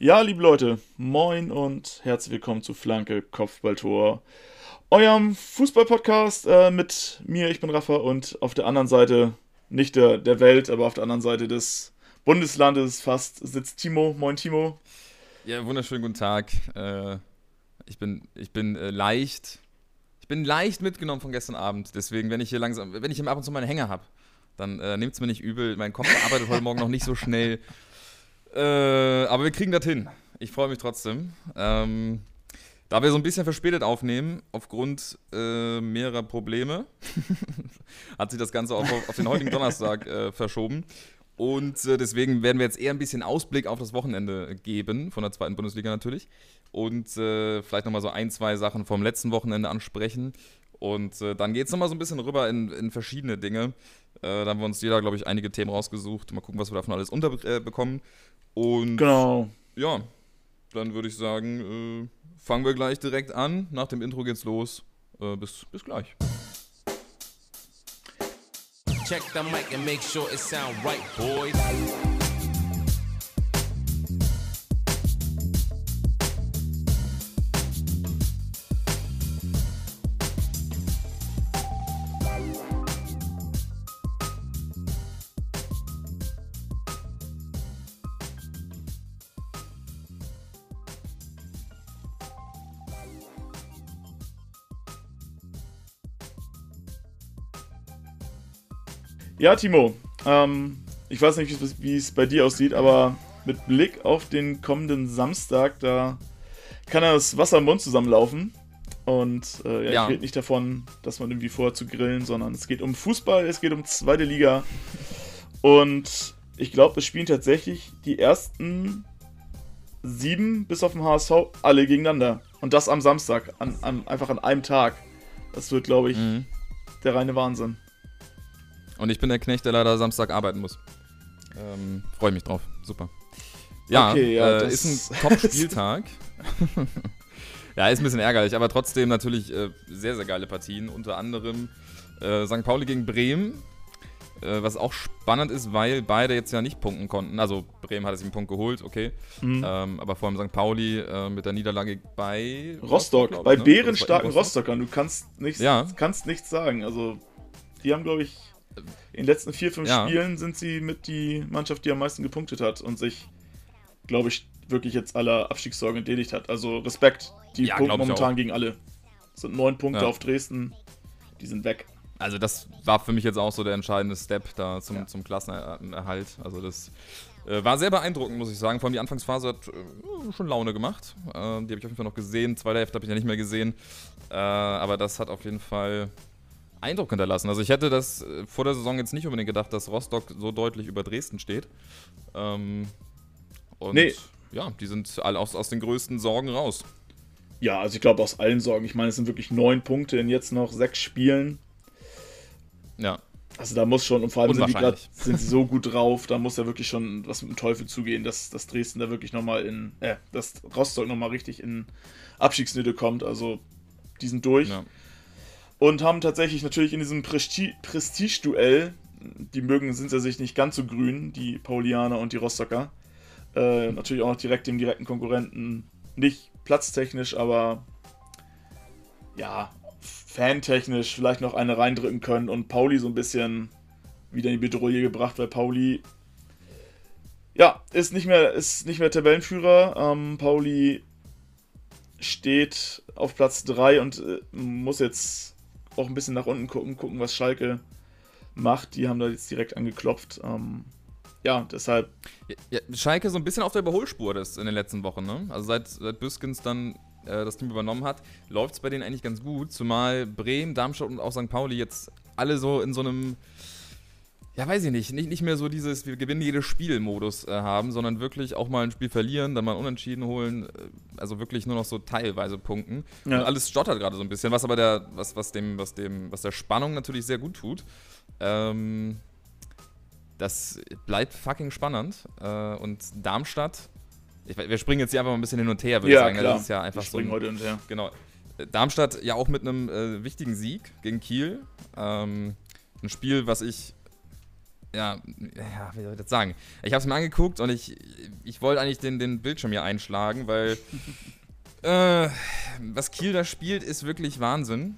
Ja, liebe Leute, moin und herzlich willkommen zu Flanke Kopfballtor, eurem Fußball-Podcast äh, mit mir, ich bin Rafa, und auf der anderen Seite, nicht der, der Welt, aber auf der anderen Seite des Bundeslandes fast sitzt Timo. Moin, Timo. Ja, wunderschönen guten Tag. Äh, ich bin, ich bin äh, leicht, ich bin leicht mitgenommen von gestern Abend. Deswegen, wenn ich hier langsam, wenn ich ab und zu meine Hänger habe, dann äh, nehmt es mir nicht übel. Mein Kopf arbeitet heute Morgen noch nicht so schnell. Äh, aber wir kriegen das hin. Ich freue mich trotzdem. Ähm, da wir so ein bisschen verspätet aufnehmen, aufgrund äh, mehrerer Probleme, hat sich das Ganze auch auf, auf den heutigen Donnerstag äh, verschoben. Und äh, deswegen werden wir jetzt eher ein bisschen Ausblick auf das Wochenende geben, von der zweiten Bundesliga natürlich. Und äh, vielleicht nochmal so ein, zwei Sachen vom letzten Wochenende ansprechen. Und äh, dann geht es nochmal so ein bisschen rüber in, in verschiedene Dinge. Äh, da haben wir uns jeder, glaube ich, einige Themen rausgesucht. Mal gucken, was wir davon alles unterbekommen. Und Genau. ja, dann würde ich sagen, äh, fangen wir gleich direkt an. Nach dem Intro geht's los. Äh, bis, bis gleich. Check the mic and make sure it sound right, boys. Ja, Timo, ähm, ich weiß nicht, wie es- bei dir aussieht, aber mit Blick auf den kommenden Samstag, da kann das Wasser im Mund zusammenlaufen. Und äh, ja, Ja. ich rede nicht davon, dass man irgendwie vorhat zu grillen, sondern es geht um Fußball, es geht um zweite Liga. Und ich glaube, es spielen tatsächlich die ersten sieben bis auf den HSV alle gegeneinander. Und das am Samstag, an, an, einfach an einem Tag. Das wird, glaube ich, Mhm. der reine Wahnsinn. Und ich bin der Knecht, der leider Samstag arbeiten muss. Ähm, Freue mich drauf. Super. Ja, Okay, ja, äh, das- ist ein Top-Spieltag. ja, ist ein bisschen ärgerlich, aber trotzdem natürlich äh, sehr, sehr geile Partien. Unter anderem äh, St. Pauli gegen Bremen. Äh, was auch spannend ist, weil beide jetzt ja nicht punkten konnten. Also Bremen hat sich einen Punkt geholt, okay. Mhm. Ähm, aber vor allem St. Pauli äh, mit der Niederlage bei Rostock, ich, bei ne? bärenstarken Rostockern. Du kannst nichts, Ja. kannst nichts sagen. Also, die haben, glaube ich, in den letzten vier, fünf Ja. Spielen sind sie mit die Mannschaft, die am meisten gepunktet hat und sich, glaube ich, wirklich jetzt aller Abstiegssorgen entledigt hat. Also Respekt. Die Ja, punkten momentan gegen alle. Es sind neun Punkte Ja. auf Dresden. Die sind weg. Also das war für mich jetzt auch so der entscheidende Step da zum, zum Klassenerhalt. Also das äh, war sehr beeindruckend, muss ich sagen. Vor allem die Anfangsphase hat äh, schon Laune gemacht. Äh, die habe ich auf jeden Fall noch gesehen. Zweite Hälfte habe ich ja nicht mehr gesehen. Äh, aber das hat auf jeden Fall Eindruck hinterlassen. Also ich hätte das äh, vor der Saison jetzt nicht unbedingt gedacht, dass Rostock so deutlich über Dresden steht. Ähm, und Nee. ja, die sind alle aus, aus den größten Sorgen raus. Ja, also ich glaube aus allen Sorgen. Ich meine, es sind wirklich neun Punkte in jetzt noch sechs Spielen. Ja, Also da muss schon, und vor allem sind die Unwahrscheinlich. sind sie so gut drauf, da muss ja wirklich schon was mit dem Teufel zugehen, dass, dass Dresden da wirklich nochmal in, äh, dass Rostock nochmal richtig in Abstiegsnöte kommt. Also die sind durch. ja. Und haben tatsächlich natürlich in diesem Presti Prestige-Duell, die mögen, sind ja sich nicht ganz so grün, die Paulianer und die Rostocker, äh, natürlich auch noch direkt dem direkten Konkurrenten, nicht platztechnisch, aber ja, fantechnisch vielleicht noch eine reindrücken können und Pauli so ein bisschen wieder in die Bedrohung gebracht, weil Pauli ja, ist nicht mehr, ist nicht mehr Tabellenführer. Ähm, Pauli steht auf Platz 3 und äh, muss jetzt auch ein bisschen nach unten gucken, gucken, was Schalke macht. Die haben da jetzt direkt angeklopft. Ähm, ja, deshalb, Ja, Schalke so ein bisschen auf der Überholspur das in den letzten Wochen, ne? Also seit, seit Büskens dann äh, das Team übernommen hat, läuft es bei denen eigentlich ganz gut. Zumal Bremen, Darmstadt und auch St. Pauli jetzt alle so in so einem, ja weiß ich nicht, nicht, nicht mehr so dieses, wir gewinnen jedes Spiel-Modus äh, haben, sondern wirklich auch mal ein Spiel verlieren, dann mal Unentschieden holen, äh, also wirklich nur noch so teilweise punkten. Ja. Und alles stottert gerade so ein bisschen, was aber der, was, was dem, was dem, was der Spannung natürlich sehr gut tut. Ähm, das bleibt fucking spannend. Äh, und Darmstadt, ich, wir springen jetzt hier einfach mal ein bisschen hin und her, würde ich ja, sagen. klar. Das ist ja einfach so. springen Ein, heute und her. genau. Darmstadt ja auch mit einem äh, wichtigen Sieg gegen Kiel. Ähm, ein Spiel, was ich ja, ja, wie soll ich das sagen? Ich habe es mir angeguckt und ich, ich wollte eigentlich den, den Bildschirm hier einschlagen, weil äh, was Kiel da spielt, ist wirklich Wahnsinn.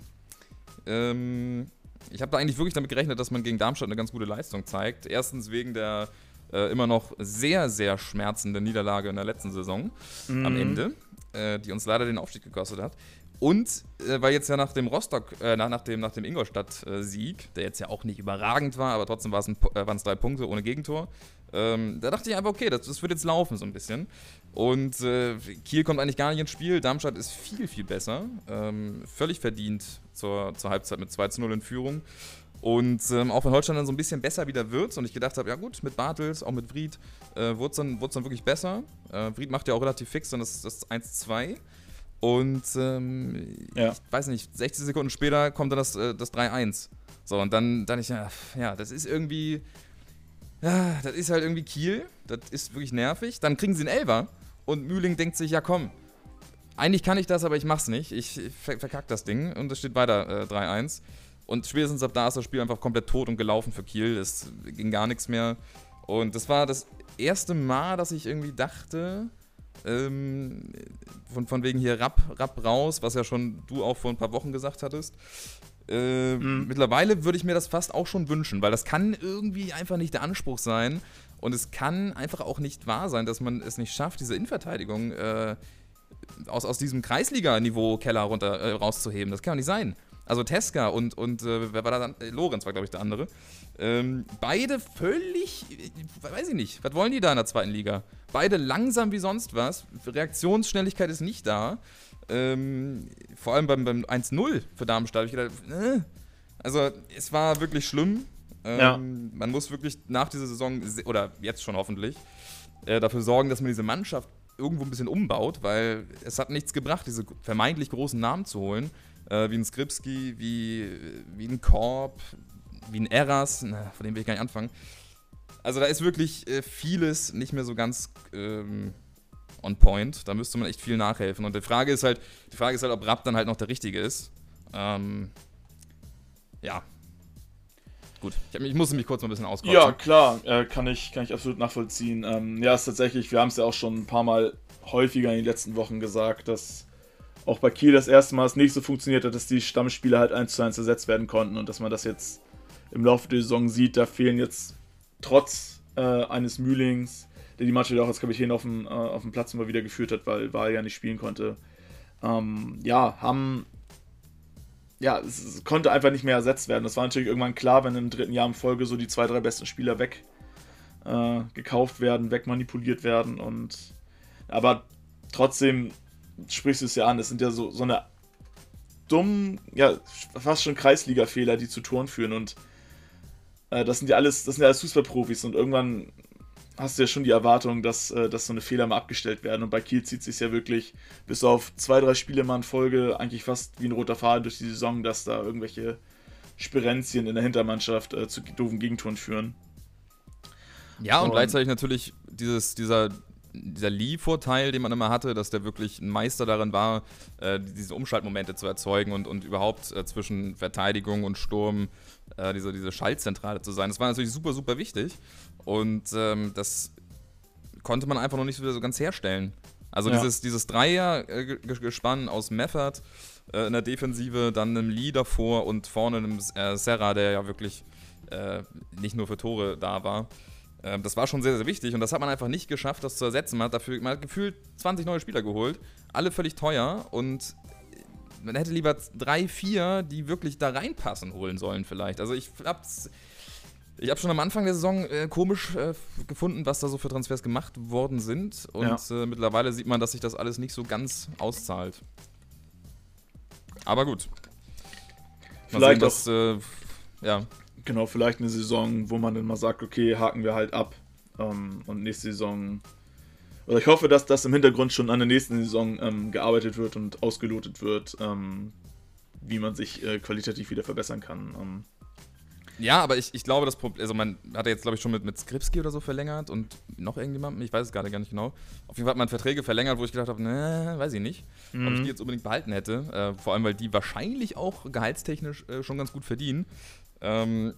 Ähm, ich habe da eigentlich wirklich damit gerechnet, dass man gegen Darmstadt eine ganz gute Leistung zeigt. Erstens wegen der äh, immer noch sehr, sehr schmerzenden Niederlage in der letzten Saison Mhm. am Ende, äh, die uns leider den Aufstieg gekostet hat. Und äh, weil jetzt ja nach dem Rostock, äh, nach, nach dem, nach dem Ingolstadt-Sieg, der jetzt ja auch nicht überragend war, aber trotzdem war es äh, waren es drei Punkte ohne Gegentor, ähm, da dachte ich einfach, okay, das, das wird jetzt laufen so ein bisschen. Und äh, Kiel kommt eigentlich gar nicht ins Spiel. Darmstadt ist viel, viel besser. Ähm, völlig verdient zur, zur Halbzeit mit 2 zu 0 in Führung. Und ähm, auch wenn Holstein dann so ein bisschen besser wieder wird und ich gedacht habe, ja gut, mit Bartels, auch mit Vried, äh, wurde es dann, dann wirklich besser. Äh, Vried macht ja auch relativ fix dann das, das 1-2. Und ähm, Ja. ich weiß nicht, 60 Sekunden später kommt dann das, äh, das 3-1. So, und dann, dann ich, ja, das ist irgendwie, ja, das ist halt irgendwie Kiel. Das ist wirklich nervig. Dann kriegen sie einen Elfer und Mühling denkt sich, ja komm, eigentlich kann ich das, aber ich mach's nicht. Ich ver verkack das Ding und es steht weiter äh, 3-1. Und spätestens ab da ist das Spiel einfach komplett tot und gelaufen für Kiel. Es ging gar nichts mehr. Und das war das erste Mal, dass ich irgendwie dachte, ähm, von, von wegen hier Rapp, Rapp raus, was ja schon du auch vor ein paar Wochen gesagt hattest. Äh, Mhm. Mittlerweile würde ich mir das fast auch schon wünschen, weil das kann irgendwie einfach nicht der Anspruch sein. Und es kann einfach auch nicht wahr sein, dass man es nicht schafft, diese Innenverteidigung äh, aus, aus diesem Kreisliga-Niveau Keller runter äh, rauszuheben. Das kann doch nicht sein. Also Teska und, und äh, wer war da dann? Äh, Lorenz war, glaube ich, der andere. Ähm, beide völlig, äh, weiß ich nicht, was wollen die da in der zweiten Liga? Beide langsam wie sonst was. Reaktionsschnelligkeit ist nicht da. Ähm, vor allem beim, beim 1-0 für Darmstadt. Ich gedacht, äh, also es war wirklich schlimm. Ähm, Ja. Man muss wirklich nach dieser Saison, oder jetzt schon hoffentlich, äh, dafür sorgen, dass man diese Mannschaft irgendwo ein bisschen umbaut, weil es hat nichts gebracht, diese vermeintlich großen Namen zu holen, äh, wie ein Skripski, wie, wie ein Korb, wie ein Eras, na, von dem will ich gar nicht anfangen. Also da ist wirklich äh, vieles nicht mehr so ganz ähm, on point. Da müsste man echt viel nachhelfen. Und die Frage ist halt, die Frage ist halt, ob Rapp dann halt noch der Richtige ist. Ähm, ja. Gut, ich, mich- ich musste mich kurz mal ein bisschen auskotzen. Ja, klar, äh, kann, ich, kann ich absolut nachvollziehen. Ähm, ja, ist tatsächlich, wir haben es ja auch schon ein paar Mal häufiger in den letzten Wochen gesagt, dass auch bei Kiel das erste Mal es nicht so funktioniert hat, dass die Stammspieler halt eins zu eins ersetzt werden konnten und dass man das jetzt im Laufe der Saison sieht, da fehlen jetzt trotz äh, eines Mühlings, der die Mannschaft auch als Kapitän auf dem, äh, auf dem Platz immer wieder geführt hat, weil Wahl ja nicht spielen konnte, ähm, ja, haben ja, es es konnte einfach nicht mehr ersetzt werden. Das war natürlich irgendwann klar, wenn im dritten Jahr in Folge so die zwei, drei besten Spieler weg äh, gekauft werden, wegmanipuliert werden und aber trotzdem sprichst du es ja an, es sind ja so, so eine dummen, ja, fast schon Kreisliga-Fehler, die zu Toren führen und äh, das sind ja alles, das sind ja alles Fußballprofis und irgendwann hast du ja schon die Erwartung, dass, äh, dass so eine Fehler mal abgestellt werden. Und bei Kiel zieht sich ja wirklich bis auf zwei, drei Spiele mal in Folge eigentlich fast wie ein roter Faden durch die Saison, dass da irgendwelche Spirenzien in der Hintermannschaft äh, zu doofen Gegentoren führen. Ja, und Und- gleichzeitig natürlich dieses, dieser, dieser Lee-Vorteil, den man immer hatte, dass der wirklich ein Meister darin war, äh, diese Umschaltmomente zu erzeugen und, und überhaupt äh, zwischen Verteidigung und Sturm äh, diese, diese Schaltzentrale zu sein. Das war natürlich super, super wichtig. Und ähm, das konnte man einfach noch nicht so ganz herstellen. Also Ja. dieses, dieses Dreier-Gespann aus Meffert äh, in der Defensive, dann einem Lee davor und vorne einem äh, Serra, der ja wirklich äh, nicht nur für Tore da war. Ähm, das war schon sehr, sehr wichtig und das hat man einfach nicht geschafft, das zu ersetzen. Man hat dafür man hat gefühlt 20 neue Spieler geholt, alle völlig teuer und man hätte lieber drei, vier, die wirklich da reinpassen, holen sollen vielleicht. Also ich hab's. Ich habe schon am Anfang der Saison äh, komisch äh, gefunden, was da so für Transfers gemacht worden sind. Und äh, mittlerweile sieht man, dass sich das alles nicht so ganz auszahlt. Aber gut. Mal Vielleicht sehen, was, äh, ja. Genau, vielleicht eine Saison, wo man dann mal sagt, okay, haken wir halt ab. Ähm, und nächste Saison. Oder ich hoffe, dass das im Hintergrund schon an der nächsten Saison ähm, gearbeitet wird und ausgelotet wird, ähm, wie man sich äh, qualitativ wieder verbessern kann. Ähm, Ja, aber ich, ich glaube, das Problem, also man hat ja jetzt, glaube ich, schon mit, mit Skripski oder so verlängert und noch irgendjemandem, ich weiß es gerade gar nicht genau. Auf jeden Fall hat man Verträge verlängert, wo ich gedacht habe, ne, weiß ich nicht, ob ich die jetzt unbedingt behalten hätte. Äh, vor allem, weil die wahrscheinlich auch gehaltstechnisch äh, schon ganz gut verdienen. Ähm,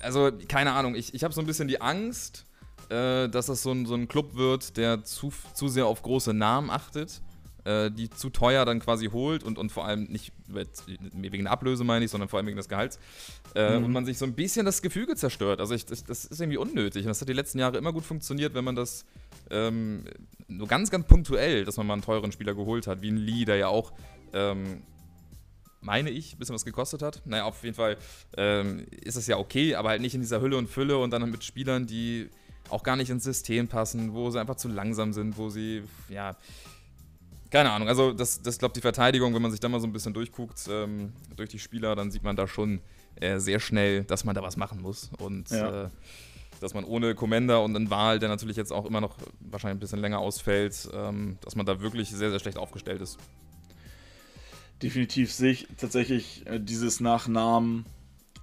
also keine Ahnung, ich, ich habe so ein bisschen die Angst, äh, dass das so ein, so ein Club wird, der zu, zu sehr auf große Namen achtet, äh, die zu teuer dann quasi holt und, und vor allem nicht wegen der Ablöse meine ich, sondern vor allem wegen des Gehalts. Äh, mhm. Und man sich so ein bisschen das Gefüge zerstört. Also ich, das, das, ist irgendwie unnötig. Und das hat die letzten Jahre immer gut funktioniert, wenn man das ähm, nur ganz, ganz punktuell, dass man mal einen teuren Spieler geholt hat, wie ein Lee, der ja auch ähm, meine ich, ein bisschen was gekostet hat. Naja, auf jeden Fall ähm, ist es ja okay, aber halt nicht in dieser Hülle und Fülle und dann mit Spielern, die auch gar nicht ins System passen, wo sie einfach zu langsam sind, wo sie, ja, keine Ahnung. Also, das, das glaube die Verteidigung, wenn man sich da mal so ein bisschen durchguckt, ähm, durch die Spieler, dann sieht man da schon äh, sehr schnell, dass man da was machen muss. Und ja. äh, dass man ohne Commander und einen Wahl, der natürlich jetzt auch immer noch wahrscheinlich ein bisschen länger ausfällt, ähm, dass man da wirklich sehr, sehr schlecht aufgestellt ist definitiv sehe ich tatsächlich äh, dieses nach Namen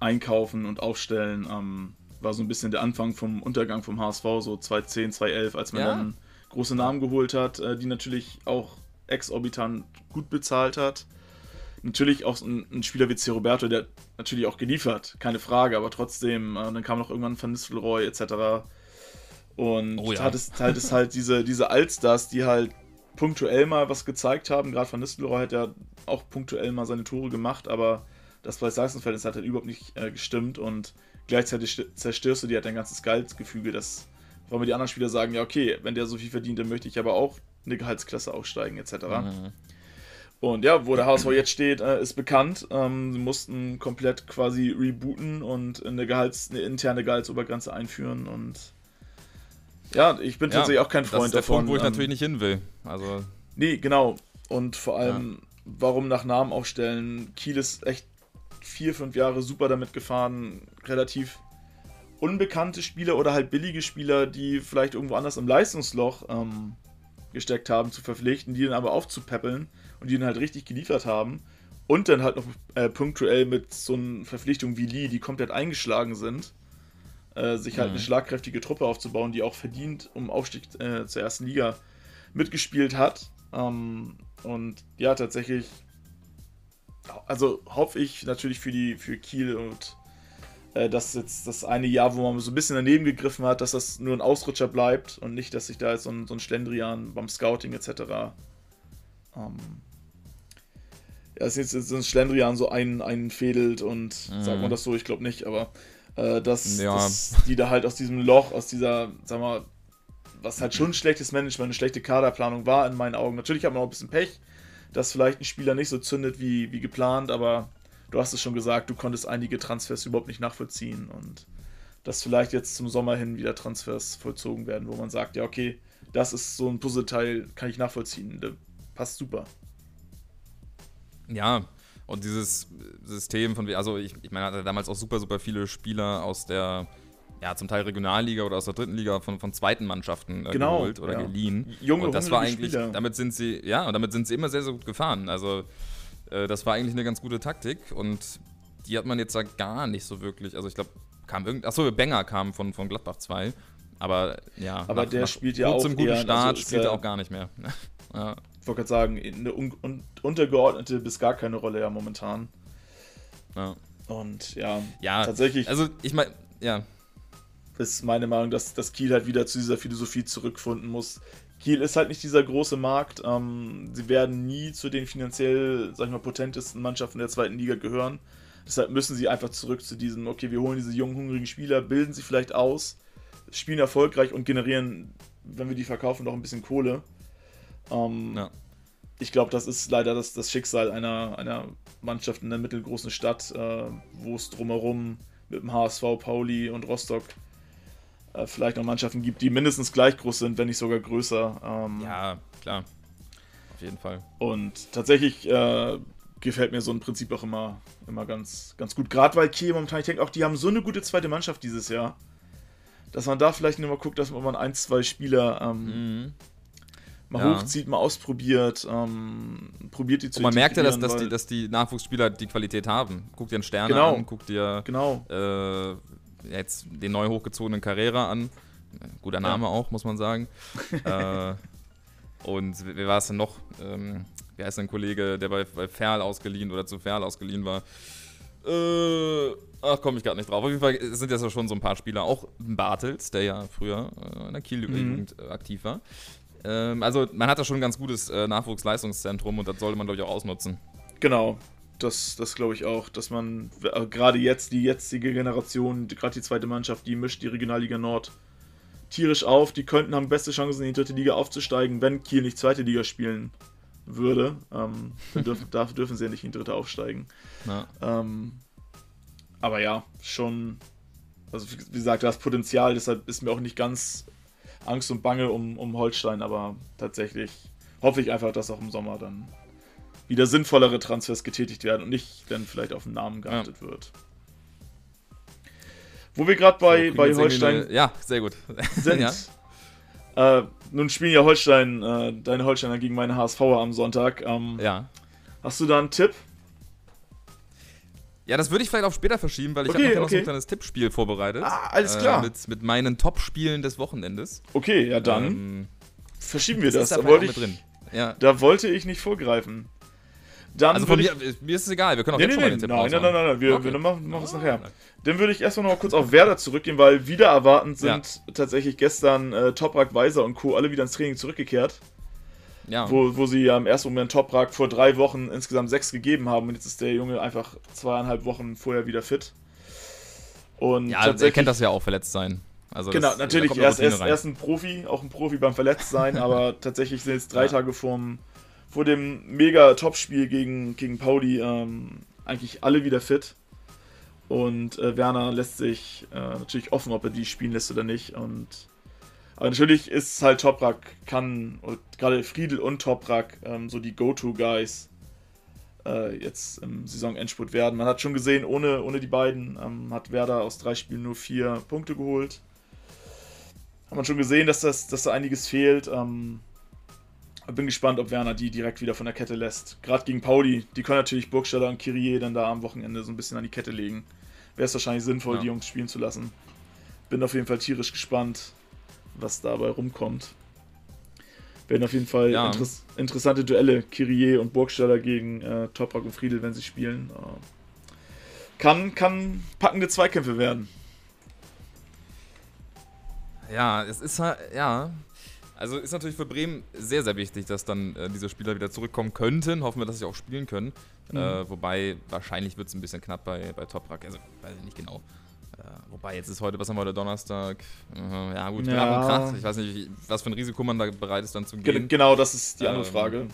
einkaufen und aufstellen ähm, war so ein bisschen der Anfang vom Untergang vom HSV, so 2010, 2011, als man ja. dann große Namen geholt hat, äh, die natürlich auch exorbitant gut bezahlt hat. Natürlich auch ein, ein, Spieler wie C. Roberto, der natürlich auch geliefert, keine Frage, aber trotzdem, äh, dann kam noch irgendwann Van Nistelrooy etc. Und oh ja. hat es halt, es halt diese, diese Allstars, die halt punktuell mal was gezeigt haben. Gerade Van Nistelrooy hat ja auch punktuell mal seine Tore gemacht, aber das bei Sachsenfeld hat halt überhaupt nicht äh, gestimmt und gleichzeitig zerstörst du dir halt dein ganzes Gehaltsgefüge. Das, wollen wir die anderen Spieler sagen, ja, okay, wenn der so viel verdient, dann möchte ich aber auch eine Gehaltsklasse aufsteigen, etc. Mhm. Und ja, wo der HSV jetzt steht, äh, ist bekannt. Ähm, sie mussten komplett quasi rebooten und eine, Gehalts-, eine interne Gehaltsobergrenze einführen und ja, ich bin ja, tatsächlich auch kein Freund davon. Das ist der davon. Punkt, wo ich ähm, natürlich nicht hin will. Also nee, genau. Und vor allem, ja. warum nach Namen aufstellen? Kiel ist echt vier, fünf Jahre super damit gefahren, relativ unbekannte Spieler oder halt billige Spieler, die vielleicht irgendwo anders im Leistungsloch ähm, gesteckt haben, zu verpflichten, die dann aber aufzupäppeln und die dann halt richtig geliefert haben. Und dann halt noch äh, punktuell mit so einer Verpflichtung wie Lee, die komplett eingeschlagen sind äh, sich halt mhm. eine schlagkräftige Truppe aufzubauen, die auch verdient um Aufstieg äh, zur ersten Liga mitgespielt hat. Ähm, und ja, tatsächlich, also hoffe ich natürlich für die für Kiel und äh, dass jetzt das eine Jahr, wo man so ein bisschen daneben gegriffen hat, dass das nur ein Ausrutscher bleibt und nicht, dass sich da jetzt so ein, so ein Schlendrian beim Scouting etc. Ähm, ja, es ist jetzt so ein Schlendrian so ein, einfädelt und mhm. sagt man das so, ich glaube nicht, aber äh, dass, ja. dass, die da halt aus diesem Loch, aus dieser, sag mal, was halt schon ein schlechtes Management, eine schlechte Kaderplanung war in meinen Augen. Natürlich hat man auch ein bisschen Pech, dass vielleicht ein Spieler nicht so zündet wie, wie geplant, aber du hast es schon gesagt, du konntest einige Transfers überhaupt nicht nachvollziehen und dass vielleicht jetzt zum Sommer hin wieder Transfers vollzogen werden, wo man sagt, ja, okay, das ist so ein Puzzleteil, kann ich nachvollziehen, passt super. Ja, und dieses System von, also ich, ich meine, hatte damals auch super, super viele Spieler aus der, ja, zum Teil Regionalliga oder aus der dritten Liga von, von zweiten Mannschaften äh, genau, geholt oder ja. geliehen. Junge, und das war eigentlich, Spieler. damit sind sie, ja, und damit sind sie immer sehr, sehr gut gefahren. Also äh, das war eigentlich eine ganz gute Taktik und die hat man jetzt da gar nicht so wirklich. Also ich glaube, kam irgend, achso, Benger kam von, von Gladbach 2. Aber ja, aber nach, der nach spielt ja auch. Zum guten Start also spielt er auch gar nicht mehr. ja wollte gerade sagen, eine un un untergeordnete bis gar keine Rolle ja momentan. Ja. Und ja, ja tatsächlich. Also ich meine, ja. Ist meine Meinung, dass, dass Kiel halt wieder zu dieser Philosophie zurückfinden muss. Kiel ist halt nicht dieser große Markt. Ähm, sie werden nie zu den finanziell, sag ich mal, potentesten Mannschaften der zweiten Liga gehören. Deshalb müssen sie einfach zurück zu diesem, okay, wir holen diese jungen, hungrigen Spieler, bilden sie vielleicht aus, spielen erfolgreich und generieren, wenn wir die verkaufen, noch ein bisschen Kohle. Ähm, ja. Ich glaube, das ist leider das, das Schicksal einer, einer Mannschaft in der mittelgroßen Stadt, äh, wo es drumherum mit dem HSV, Pauli und Rostock äh, vielleicht noch Mannschaften gibt, die mindestens gleich groß sind, wenn nicht sogar größer. Ähm, ja, klar. Auf jeden Fall. Und tatsächlich äh, gefällt mir so ein Prinzip auch immer, immer ganz, ganz gut. Gerade weil Kiel momentan, ich denke auch, die haben so eine gute zweite Mannschaft dieses Jahr, dass man da vielleicht nur mal guckt, dass man ein, zwei Spieler ähm, mhm mal ja. hochzieht, mal ausprobiert, ähm, probiert die zu Und man merkt ja, dass, dass, die, dass die Nachwuchsspieler die Qualität haben. Guck dir einen Sterne genau. an, guck dir genau. äh, jetzt den neu hochgezogenen Carrera an. Guter Name ja. auch, muss man sagen. äh, und wer war es denn noch? Ähm, wer ist ein Kollege, der bei, bei Ferl ausgeliehen oder zu Ferl ausgeliehen war? Äh, ach, komme ich gerade nicht drauf. Auf jeden Fall sind jetzt ja schon so ein paar Spieler. Auch Bartels, der ja früher äh, in der Kiel-Jugend mhm. aktiv war. Ähm, also, man hat da schon ein ganz gutes äh, Nachwuchsleistungszentrum und das sollte man, glaube ich, auch ausnutzen. Genau. Das, das glaube ich auch, dass man äh, gerade jetzt, die jetzige Generation, gerade die zweite Mannschaft, die mischt die Regionalliga Nord tierisch auf. Die könnten haben beste Chancen, in die dritte Liga aufzusteigen, wenn Kiel nicht zweite Liga spielen würde. Ähm, dann dürfen, darf, dürfen sie ja nicht in die dritte aufsteigen. Ja. Ähm, aber ja, schon. Also, wie gesagt, das Potenzial, deshalb ist mir auch nicht ganz Angst und Bange um, um Holstein, aber tatsächlich hoffe ich einfach, dass auch im Sommer dann wieder sinnvollere Transfers getätigt werden und nicht dann vielleicht auf den Namen geachtet ja. wird. Wo wir gerade bei, so, bei Holstein. Eine, ja, sehr gut. Sind. ja. Äh, nun spielen ja Holstein, äh, deine Holsteiner gegen meine HSVer am Sonntag. Ähm, ja. Hast du da einen Tipp? Ja, das würde ich vielleicht auch später verschieben, weil ich okay, habe noch okay. so ein kleines Tippspiel vorbereitet. Ah, alles klar. Äh, mit, mit meinen Top-Spielen des Wochenendes. Okay, ja dann ähm, verschieben wir das. das. Da, wollte ich, ja. da wollte ich nicht vorgreifen. Dann also von mir, mir ist es egal, wir können auch nee, jetzt nee, schon nee, mal den Tipp Nein, nein, nein, nein, nein, wir, okay. wir machen, machen es nachher. Dann würde ich erstmal noch mal kurz auf Werder zurückgehen, weil wieder erwartend sind ja. tatsächlich gestern äh, Toprak, Weiser und Co. alle wieder ins Training zurückgekehrt. Ja. Wo, wo sie ja im ersten Moment Toprak vor drei Wochen insgesamt sechs gegeben haben und jetzt ist der Junge einfach zweieinhalb Wochen vorher wieder fit. Und ja, er kennt das ja auch, verletzt sein. Also genau, das, natürlich, er ist, er ist ein Profi, auch ein Profi beim Verletztsein, aber tatsächlich sind jetzt drei ja. Tage vorm vor dem mega Top-Spiel gegen, gegen Pauli ähm, eigentlich alle wieder fit. Und äh, Werner lässt sich äh, natürlich offen, ob er die spielen lässt oder nicht. Und aber natürlich ist halt Toprak, kann, gerade Friedel und Toprak, ähm, so die Go-To-Guys äh, jetzt im Saisonendspurt werden. Man hat schon gesehen, ohne, ohne die beiden ähm, hat Werder aus drei Spielen nur vier Punkte geholt. Hat man schon gesehen, dass, das, dass da einiges fehlt. Ähm, bin gespannt, ob Werner die direkt wieder von der Kette lässt. Gerade gegen Pauli, die können natürlich Burgstaller und Kyrie dann da am Wochenende so ein bisschen an die Kette legen. Wäre es wahrscheinlich sinnvoll, ja. die Jungs spielen zu lassen. Bin auf jeden Fall tierisch gespannt, was dabei rumkommt. Werden auf jeden Fall ja. inter interessante Duelle, Kyrie und Burgstaller gegen äh, Toprak und Friedel, wenn sie spielen. Äh, kann, kann packende Zweikämpfe werden. Ja, es ist halt, ja, also ist natürlich für Bremen sehr, sehr wichtig, dass dann äh, diese Spieler wieder zurückkommen könnten. Hoffen wir, dass sie auch spielen können. Mhm. Äh, wobei wahrscheinlich wird es ein bisschen knapp bei, bei Toprak. Also weiß ich nicht genau. Äh, wobei jetzt ist heute, was haben wir heute, Donnerstag? ja gut, ja. Krach. Ich weiß nicht, was für ein Risiko man da bereit ist dann zu gehen. Genau, das ist die andere ähm, Frage.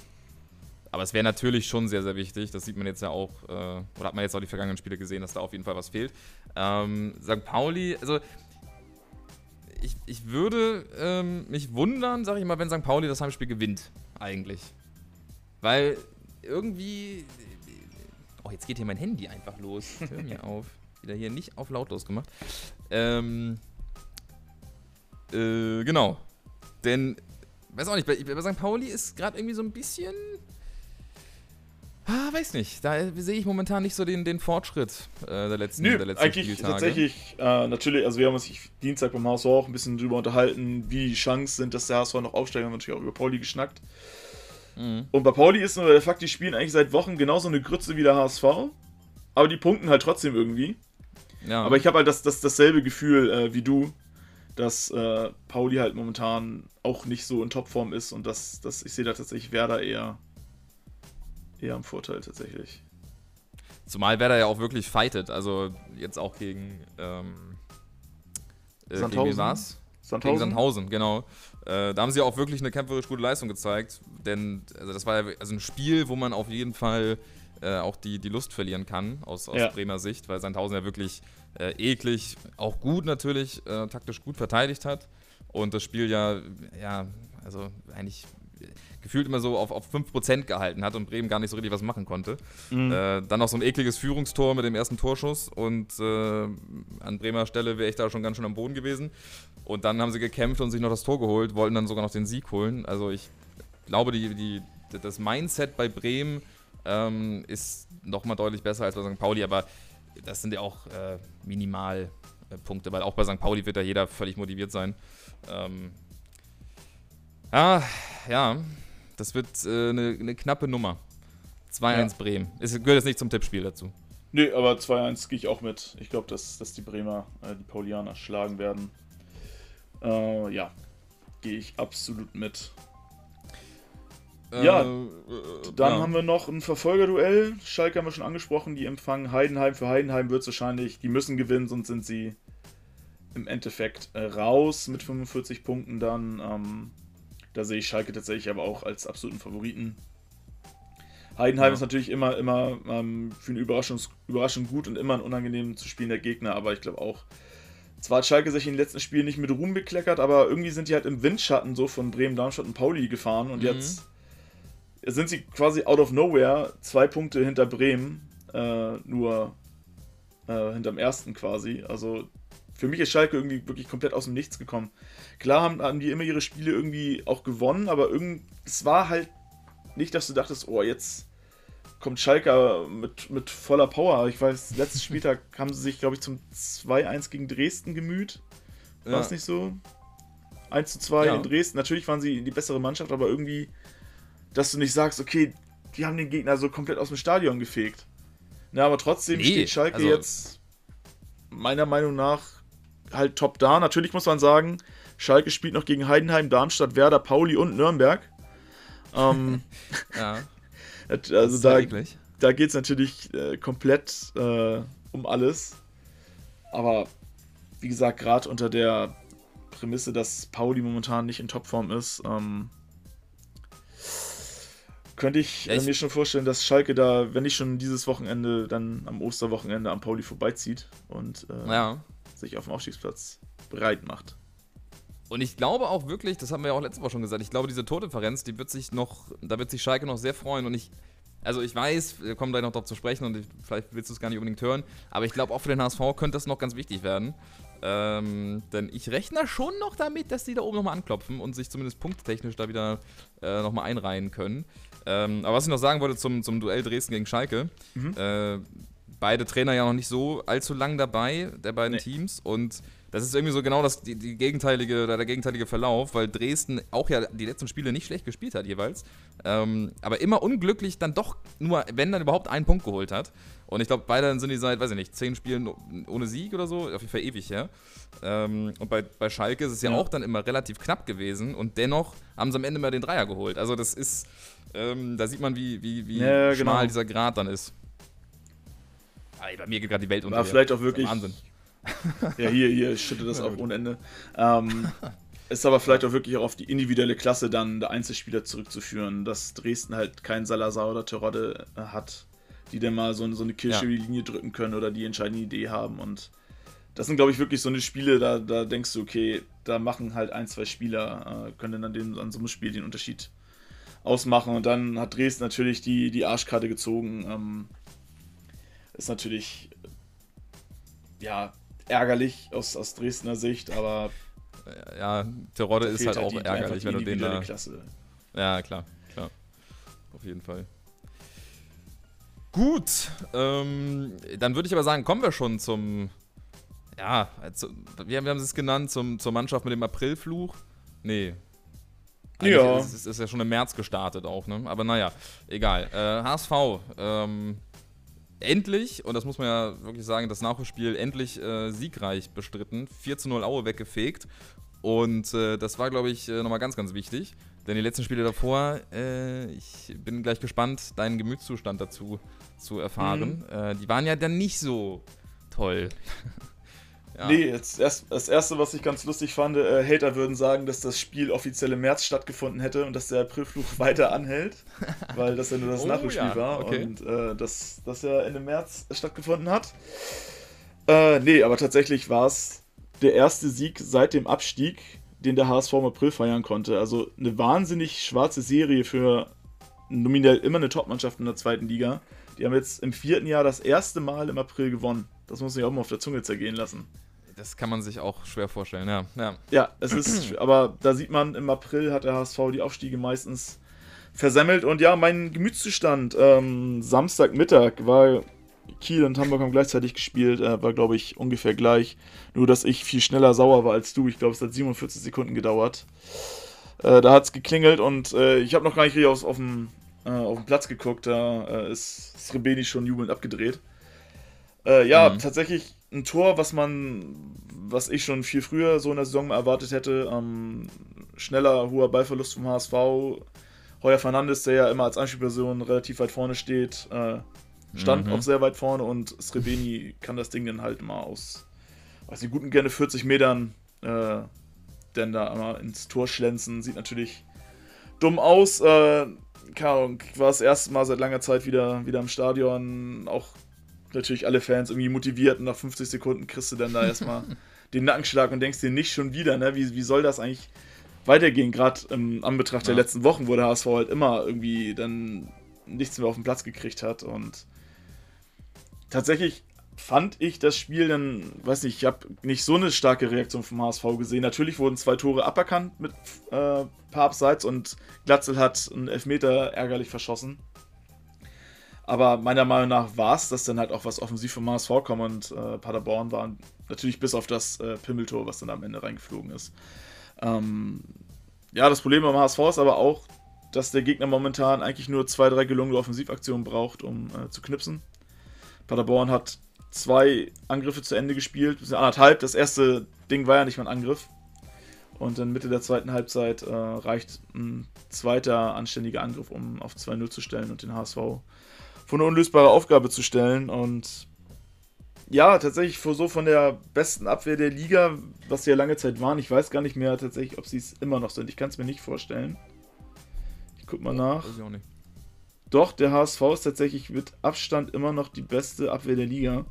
Aber es wäre natürlich schon sehr, sehr wichtig. Das sieht man jetzt ja auch, äh, oder hat man jetzt auch die vergangenen Spiele gesehen, dass da auf jeden Fall was fehlt. Ähm, St. Pauli, also ich, ich würde ähm, mich wundern, sag ich mal, wenn St. Pauli das Heimspiel gewinnt, eigentlich. Weil irgendwie. Oh, jetzt geht hier mein Handy einfach los. Hör mir auf. Wieder hier nicht auf lautlos gemacht. Ähm. Äh, genau. Denn, weiß auch nicht, bei, bei St. Pauli ist gerade irgendwie so ein bisschen Ah, weiß nicht. Da sehe ich momentan nicht so den, den Fortschritt äh, der letzten, Nö, der letzten eigentlich Spieltage. tatsächlich, äh, natürlich, also wir haben uns Dienstag beim HSV auch ein bisschen drüber unterhalten, wie die Chancen sind, dass der HSV noch aufsteigt. Wir haben natürlich auch über Pauli geschnackt. Mhm. Und bei Pauli ist nur der Fakt, die spielen eigentlich seit Wochen genauso eine Grütze wie der HSV, aber die punkten halt trotzdem irgendwie. Ja. Aber ich habe halt das, das, dasselbe Gefühl äh, wie du, dass äh, Pauli halt momentan auch nicht so in Topform ist und dass, dass ich sehe da tatsächlich Werder eher eher im Vorteil tatsächlich. Zumal Werder ja auch wirklich fightet, also jetzt auch gegen, ähm, äh, Sandhausen. Gegen war's? Sandhausen? Gegen Sandhausen, genau. Äh, da haben sie auch wirklich eine kämpferisch gute Leistung gezeigt, denn also das war ja also ein Spiel, wo man auf jeden Fall äh, auch die, die Lust verlieren kann, aus, aus ja. Bremer Sicht, weil Sandhausen ja wirklich äh, eklig, auch gut natürlich, äh, taktisch gut verteidigt hat und das Spiel ja, ja, also eigentlich gefühlt immer so auf, auf 5% gehalten hat und Bremen gar nicht so richtig was machen konnte. Mhm. Äh, dann noch so ein ekliges Führungstor mit dem ersten Torschuss und äh, an Bremer Stelle wäre ich da schon ganz schön am Boden gewesen. Und dann haben sie gekämpft und sich noch das Tor geholt, wollten dann sogar noch den Sieg holen. Also ich glaube, die, die, das Mindset bei Bremen ähm, ist nochmal deutlich besser als bei St. Pauli, aber das sind ja auch äh, Minimalpunkte, weil auch bei St. Pauli wird da jeder völlig motiviert sein. Ähm, ja, ja, das wird äh, eine, eine, knappe Nummer. 2-1 ja. Bremen. Es gehört jetzt nicht zum Tippspiel dazu. Nö, aber 2-1 gehe ich auch mit. Ich glaube, dass, dass die Bremer äh, die Paulianer schlagen werden. Äh, ja, gehe ich absolut mit. Ja, äh, Dann ja. haben wir noch ein Verfolgerduell. Schalke haben wir schon angesprochen. Die empfangen Heidenheim. Für Heidenheim wird es wahrscheinlich, die müssen gewinnen, sonst sind sie im Endeffekt äh, raus mit 45 Punkten dann. Ähm, da sehe ich Schalke tatsächlich aber auch als absoluten Favoriten. Heidenheim Ja. ist natürlich immer, immer ähm, für eine Überraschung, Überraschung gut und immer ein unangenehm zu spielender Gegner, aber ich glaube auch, zwar hat Schalke sich in den letzten Spielen nicht mit Ruhm bekleckert, aber irgendwie sind die halt im Windschatten so von Bremen, Darmstadt und Pauli gefahren und Mhm. jetzt sind sie quasi out of nowhere, zwei Punkte hinter Bremen, äh, nur äh, hinterm ersten quasi. Also für mich ist Schalke irgendwie wirklich komplett aus dem Nichts gekommen. Klar haben, haben die immer ihre Spiele irgendwie auch gewonnen, aber irgend, es war halt nicht, dass du dachtest, oh, jetzt kommt Schalke mit, mit voller Power. Ich weiß, letzten Spieltag haben sie sich, glaube ich, zum 2-1 gegen Dresden gemüht. War Ja. es nicht so? 1 zu 2 Ja. in Dresden. Natürlich waren sie die bessere Mannschaft, aber irgendwie, dass du nicht sagst, okay, die haben den Gegner so komplett aus dem Stadion gefegt. Na, aber trotzdem Nee, steht Schalke also- jetzt meiner Meinung nach halt top da. Natürlich muss man sagen, Schalke spielt noch gegen Heidenheim, Darmstadt, Werder, Pauli und Nürnberg. Ähm, Ja, also da, da geht es natürlich äh, komplett äh, um alles. Aber wie gesagt, gerade unter der Prämisse, dass Pauli momentan nicht in Topform ist, ähm, könnte ich, Ja, ich- mir schon vorstellen, dass Schalke da, wenn nicht schon dieses Wochenende, dann am Osterwochenende am Pauli vorbeizieht und äh, Ja. sich auf dem Aufstiegsplatz bereit macht. Und ich glaube auch wirklich, das haben wir ja auch letztes Mal schon gesagt, ich glaube, diese Tordifferenz, die wird sich noch, da wird sich Schalke noch sehr freuen. Und ich, also ich weiß, wir kommen gleich noch darauf zu sprechen und ich, vielleicht willst du es gar nicht unbedingt hören, aber ich glaube auch für den HSV könnte das noch ganz wichtig werden. Ähm, denn ich rechne schon noch damit, dass die da oben nochmal anklopfen und sich zumindest punkttechnisch da wieder äh, nochmal einreihen können. Ähm, aber was ich noch sagen wollte zum, zum Duell Dresden gegen Schalke, Mhm. äh, beide Trainer ja noch nicht so allzu lang dabei, der beiden Nee. Teams. Und das ist irgendwie so genau das, die, die gegenteilige, oder der gegenteilige Verlauf, weil Dresden auch ja die letzten Spiele nicht schlecht gespielt hat jeweils. Ähm, aber immer unglücklich dann doch nur, wenn dann überhaupt einen Punkt geholt hat. Und ich glaube, beide sind die seit, weiß ich nicht, zehn Spielen ohne Sieg oder so, auf jeden Fall ewig her. Ähm, und bei, bei Schalke ist es ja, Ja. auch dann immer relativ knapp gewesen und dennoch haben sie am Ende mal den Dreier geholt. Also das ist, ähm, da sieht man, wie, wie, wie Ja, schmal genau. dieser Grad dann ist. Ey, bei mir geht gerade die Welt unter. War vielleicht auch wirklich. Wahnsinn. Ja, hier, hier schüttet das auch ohne Ende. Ähm, ist aber vielleicht auch wirklich auch auf die individuelle Klasse dann der Einzelspieler zurückzuführen, dass Dresden halt keinen Salazar oder Terodde äh, hat, die dann mal so, so eine Kirsche Ja. die Linie drücken können oder die entscheidende Idee haben. Und das sind, glaube ich, wirklich so eine Spiele, da, da denkst du, okay, da machen halt ein, zwei Spieler, äh, können dann an, dem, an so einem Spiel den Unterschied ausmachen. Und dann hat Dresden natürlich die, die Arschkarte gezogen. Ähm, ist natürlich ja ärgerlich aus, aus Dresdner Sicht, aber Ja, Terodde ist fehlt halt auch die- ärgerlich, wenn du den da. Klasse. Ja, klar, klar. Auf jeden Fall. Gut, ähm, dann würde ich aber sagen, kommen wir schon zum, ja, zu, wir, haben- wir haben es genannt, zum, zur Mannschaft mit dem Aprilfluch. Nee. Ja. Ist, ist, ist ja schon im März gestartet auch, ne? Aber naja, egal. Äh, HSV, ähm, endlich, und das muss man ja wirklich sagen, das Nachholspiel endlich äh, siegreich bestritten. 4 zu 0 Aue weggefegt. Und äh, das war, glaube ich, äh, nochmal ganz, ganz wichtig. Denn die letzten Spiele davor, äh, ich bin gleich gespannt, deinen Gemütszustand dazu zu erfahren. Äh, die waren ja dann nicht so toll. ja. Nee, jetzt erst, das erste, was ich ganz lustig fand, äh, Hater würden sagen, dass das Spiel offiziell im März stattgefunden hätte und dass der Aprilfluch weiter anhält, weil das ja nur das Oh, Nachholspiel ja, war okay. und äh, das, das ja Ende März stattgefunden hat. Äh, nee, aber tatsächlich war es der erste Sieg seit dem Abstieg, den der HSV im April feiern konnte. Also eine wahnsinnig schwarze Serie für nominell immer eine Topmannschaft in der zweiten Liga. Die haben jetzt im vierten Jahr das erste Mal im April gewonnen. Das muss ich auch mal auf der Zunge zergehen lassen. Das kann man sich auch schwer vorstellen, ja. ja. Ja, es ist, aber da sieht man, im April hat der HSV die Aufstiege meistens versemmelt. Und ja, mein Gemütszustand, ähm, Samstagmittag war Kiel und Hamburg haben gleichzeitig gespielt, äh, war glaube ich ungefähr gleich. Nur, dass ich viel schneller sauer war als du. Ich glaube, es hat 47 Sekunden gedauert. Äh, da hat es geklingelt und äh, ich habe noch gar nicht richtig auf, auf, dem, auf den Platz geguckt. Da äh, ist Srebeni schon jubelnd abgedreht. Äh, ja, mhm. tatsächlich ein Tor, was man, was ich schon viel früher so in der Saison erwartet hätte. Ähm, schneller, hoher Ballverlust vom HSV. Heuer Fernandes, der ja immer als Anspielperson relativ weit vorne steht, äh, stand mhm. auch sehr weit vorne und Srebeni kann das Ding dann halt mal aus, weiß nicht, guten gerne 40 Metern äh, denn da einmal ins Tor schlänzen. Sieht natürlich dumm aus. Äh, keine Ahnung, war das erste Mal seit langer Zeit wieder, wieder im Stadion. Auch natürlich alle Fans irgendwie motiviert und nach 50 Sekunden kriegst du dann da erstmal den Nackenschlag und denkst dir nicht schon wieder, ne? Wie, wie soll das eigentlich weitergehen? Gerade im Anbetracht ja. der letzten Wochen, wo der HSV halt immer irgendwie dann nichts mehr auf den Platz gekriegt hat und tatsächlich fand ich das Spiel dann, weiß nicht, ich habe nicht so eine starke Reaktion vom HSV gesehen. Natürlich wurden zwei Tore aberkannt mit äh, paar Abseits und Glatzel hat einen Elfmeter ärgerlich verschossen. Aber meiner Meinung nach war es das dann halt auch was offensiv vom HSV kommt und äh, Paderborn war natürlich bis auf das äh, Pimmeltor, was dann am Ende reingeflogen ist. Ähm, ja, das Problem beim HSV ist aber auch, dass der Gegner momentan eigentlich nur zwei, drei gelungene Offensivaktionen braucht, um äh, zu knipsen. Paderborn hat zwei Angriffe zu Ende gespielt, bis anderthalb. Das erste Ding war ja nicht mal ein Angriff. Und in Mitte der zweiten Halbzeit äh, reicht ein zweiter anständiger Angriff, um auf 2-0 zu stellen und den HSV vor eine unlösbare Aufgabe zu stellen. Und ja, tatsächlich so von der besten Abwehr der Liga, was sie ja lange Zeit waren. Ich weiß gar nicht mehr tatsächlich, ob sie es immer noch sind. Ich kann es mir nicht vorstellen. Ich guck mal nach. Weiß ich auch nicht. Doch, der HSV ist tatsächlich mit Abstand immer noch die beste Abwehr der Liga.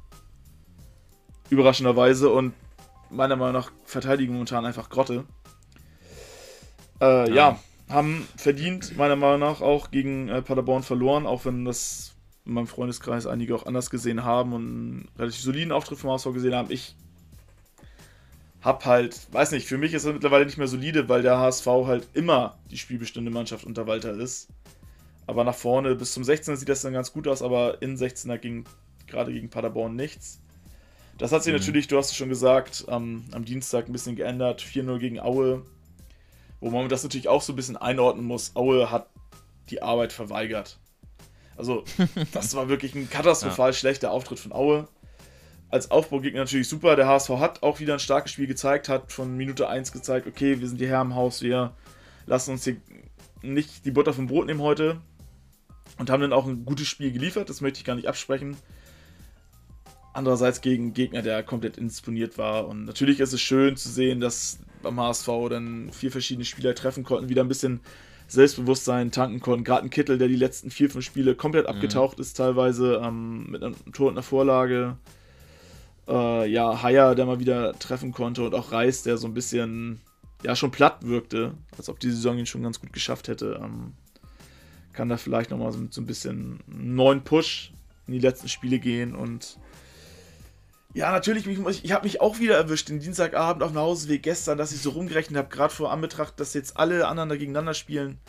Überraschenderweise und meiner Meinung nach verteidigen momentan einfach Grotte. Äh, ja. ja. haben verdient, meiner Meinung nach, auch gegen äh, Paderborn verloren, auch wenn das in meinem Freundeskreis einige auch anders gesehen haben und einen relativ soliden Auftritt vom HSV gesehen haben. Ich hab halt, weiß nicht, für mich ist er mittlerweile nicht mehr solide, weil der HSV halt immer die spielbestimmte Mannschaft unter Walter ist. Aber nach vorne bis zum 16er sieht das dann ganz gut aus, aber in 16er ging gerade gegen Paderborn nichts. Das hat sich mhm. natürlich, du hast es schon gesagt, am, am Dienstag ein bisschen geändert. 4-0 gegen Aue. Wo man das natürlich auch so ein bisschen einordnen muss. Aue hat die Arbeit verweigert. Also, das war wirklich ein katastrophal ja. schlechter Auftritt von Aue. Als Aufbaugegner natürlich super. Der HSV hat auch wieder ein starkes Spiel gezeigt, hat von Minute 1 gezeigt, okay, wir sind die Herren im Haus, wir lassen uns hier nicht die Butter vom Brot nehmen heute. Und haben dann auch ein gutes Spiel geliefert, das möchte ich gar nicht absprechen. Andererseits gegen Gegner, der komplett indisponiert war. Und natürlich ist es schön zu sehen, dass beim HSV dann vier verschiedene Spieler treffen konnten, wieder ein bisschen Selbstbewusstsein tanken konnten. Gerade ein Kittel, der die letzten vier, fünf Spiele komplett mhm. abgetaucht ist, teilweise ähm, mit einem Tor und einer Vorlage. Äh, ja, Haier, der mal wieder treffen konnte und auch Reis, der so ein bisschen, ja, schon platt wirkte, als ob die Saison ihn schon ganz gut geschafft hätte. Ähm, kann da vielleicht nochmal so, so ein bisschen einen neuen Push in die letzten Spiele gehen und ja, natürlich, ich, ich habe mich auch wieder erwischt, den Dienstagabend auf dem Hausweg gestern, dass ich so rumgerechnet habe, gerade vor Anbetracht, dass jetzt alle anderen da gegeneinander spielen.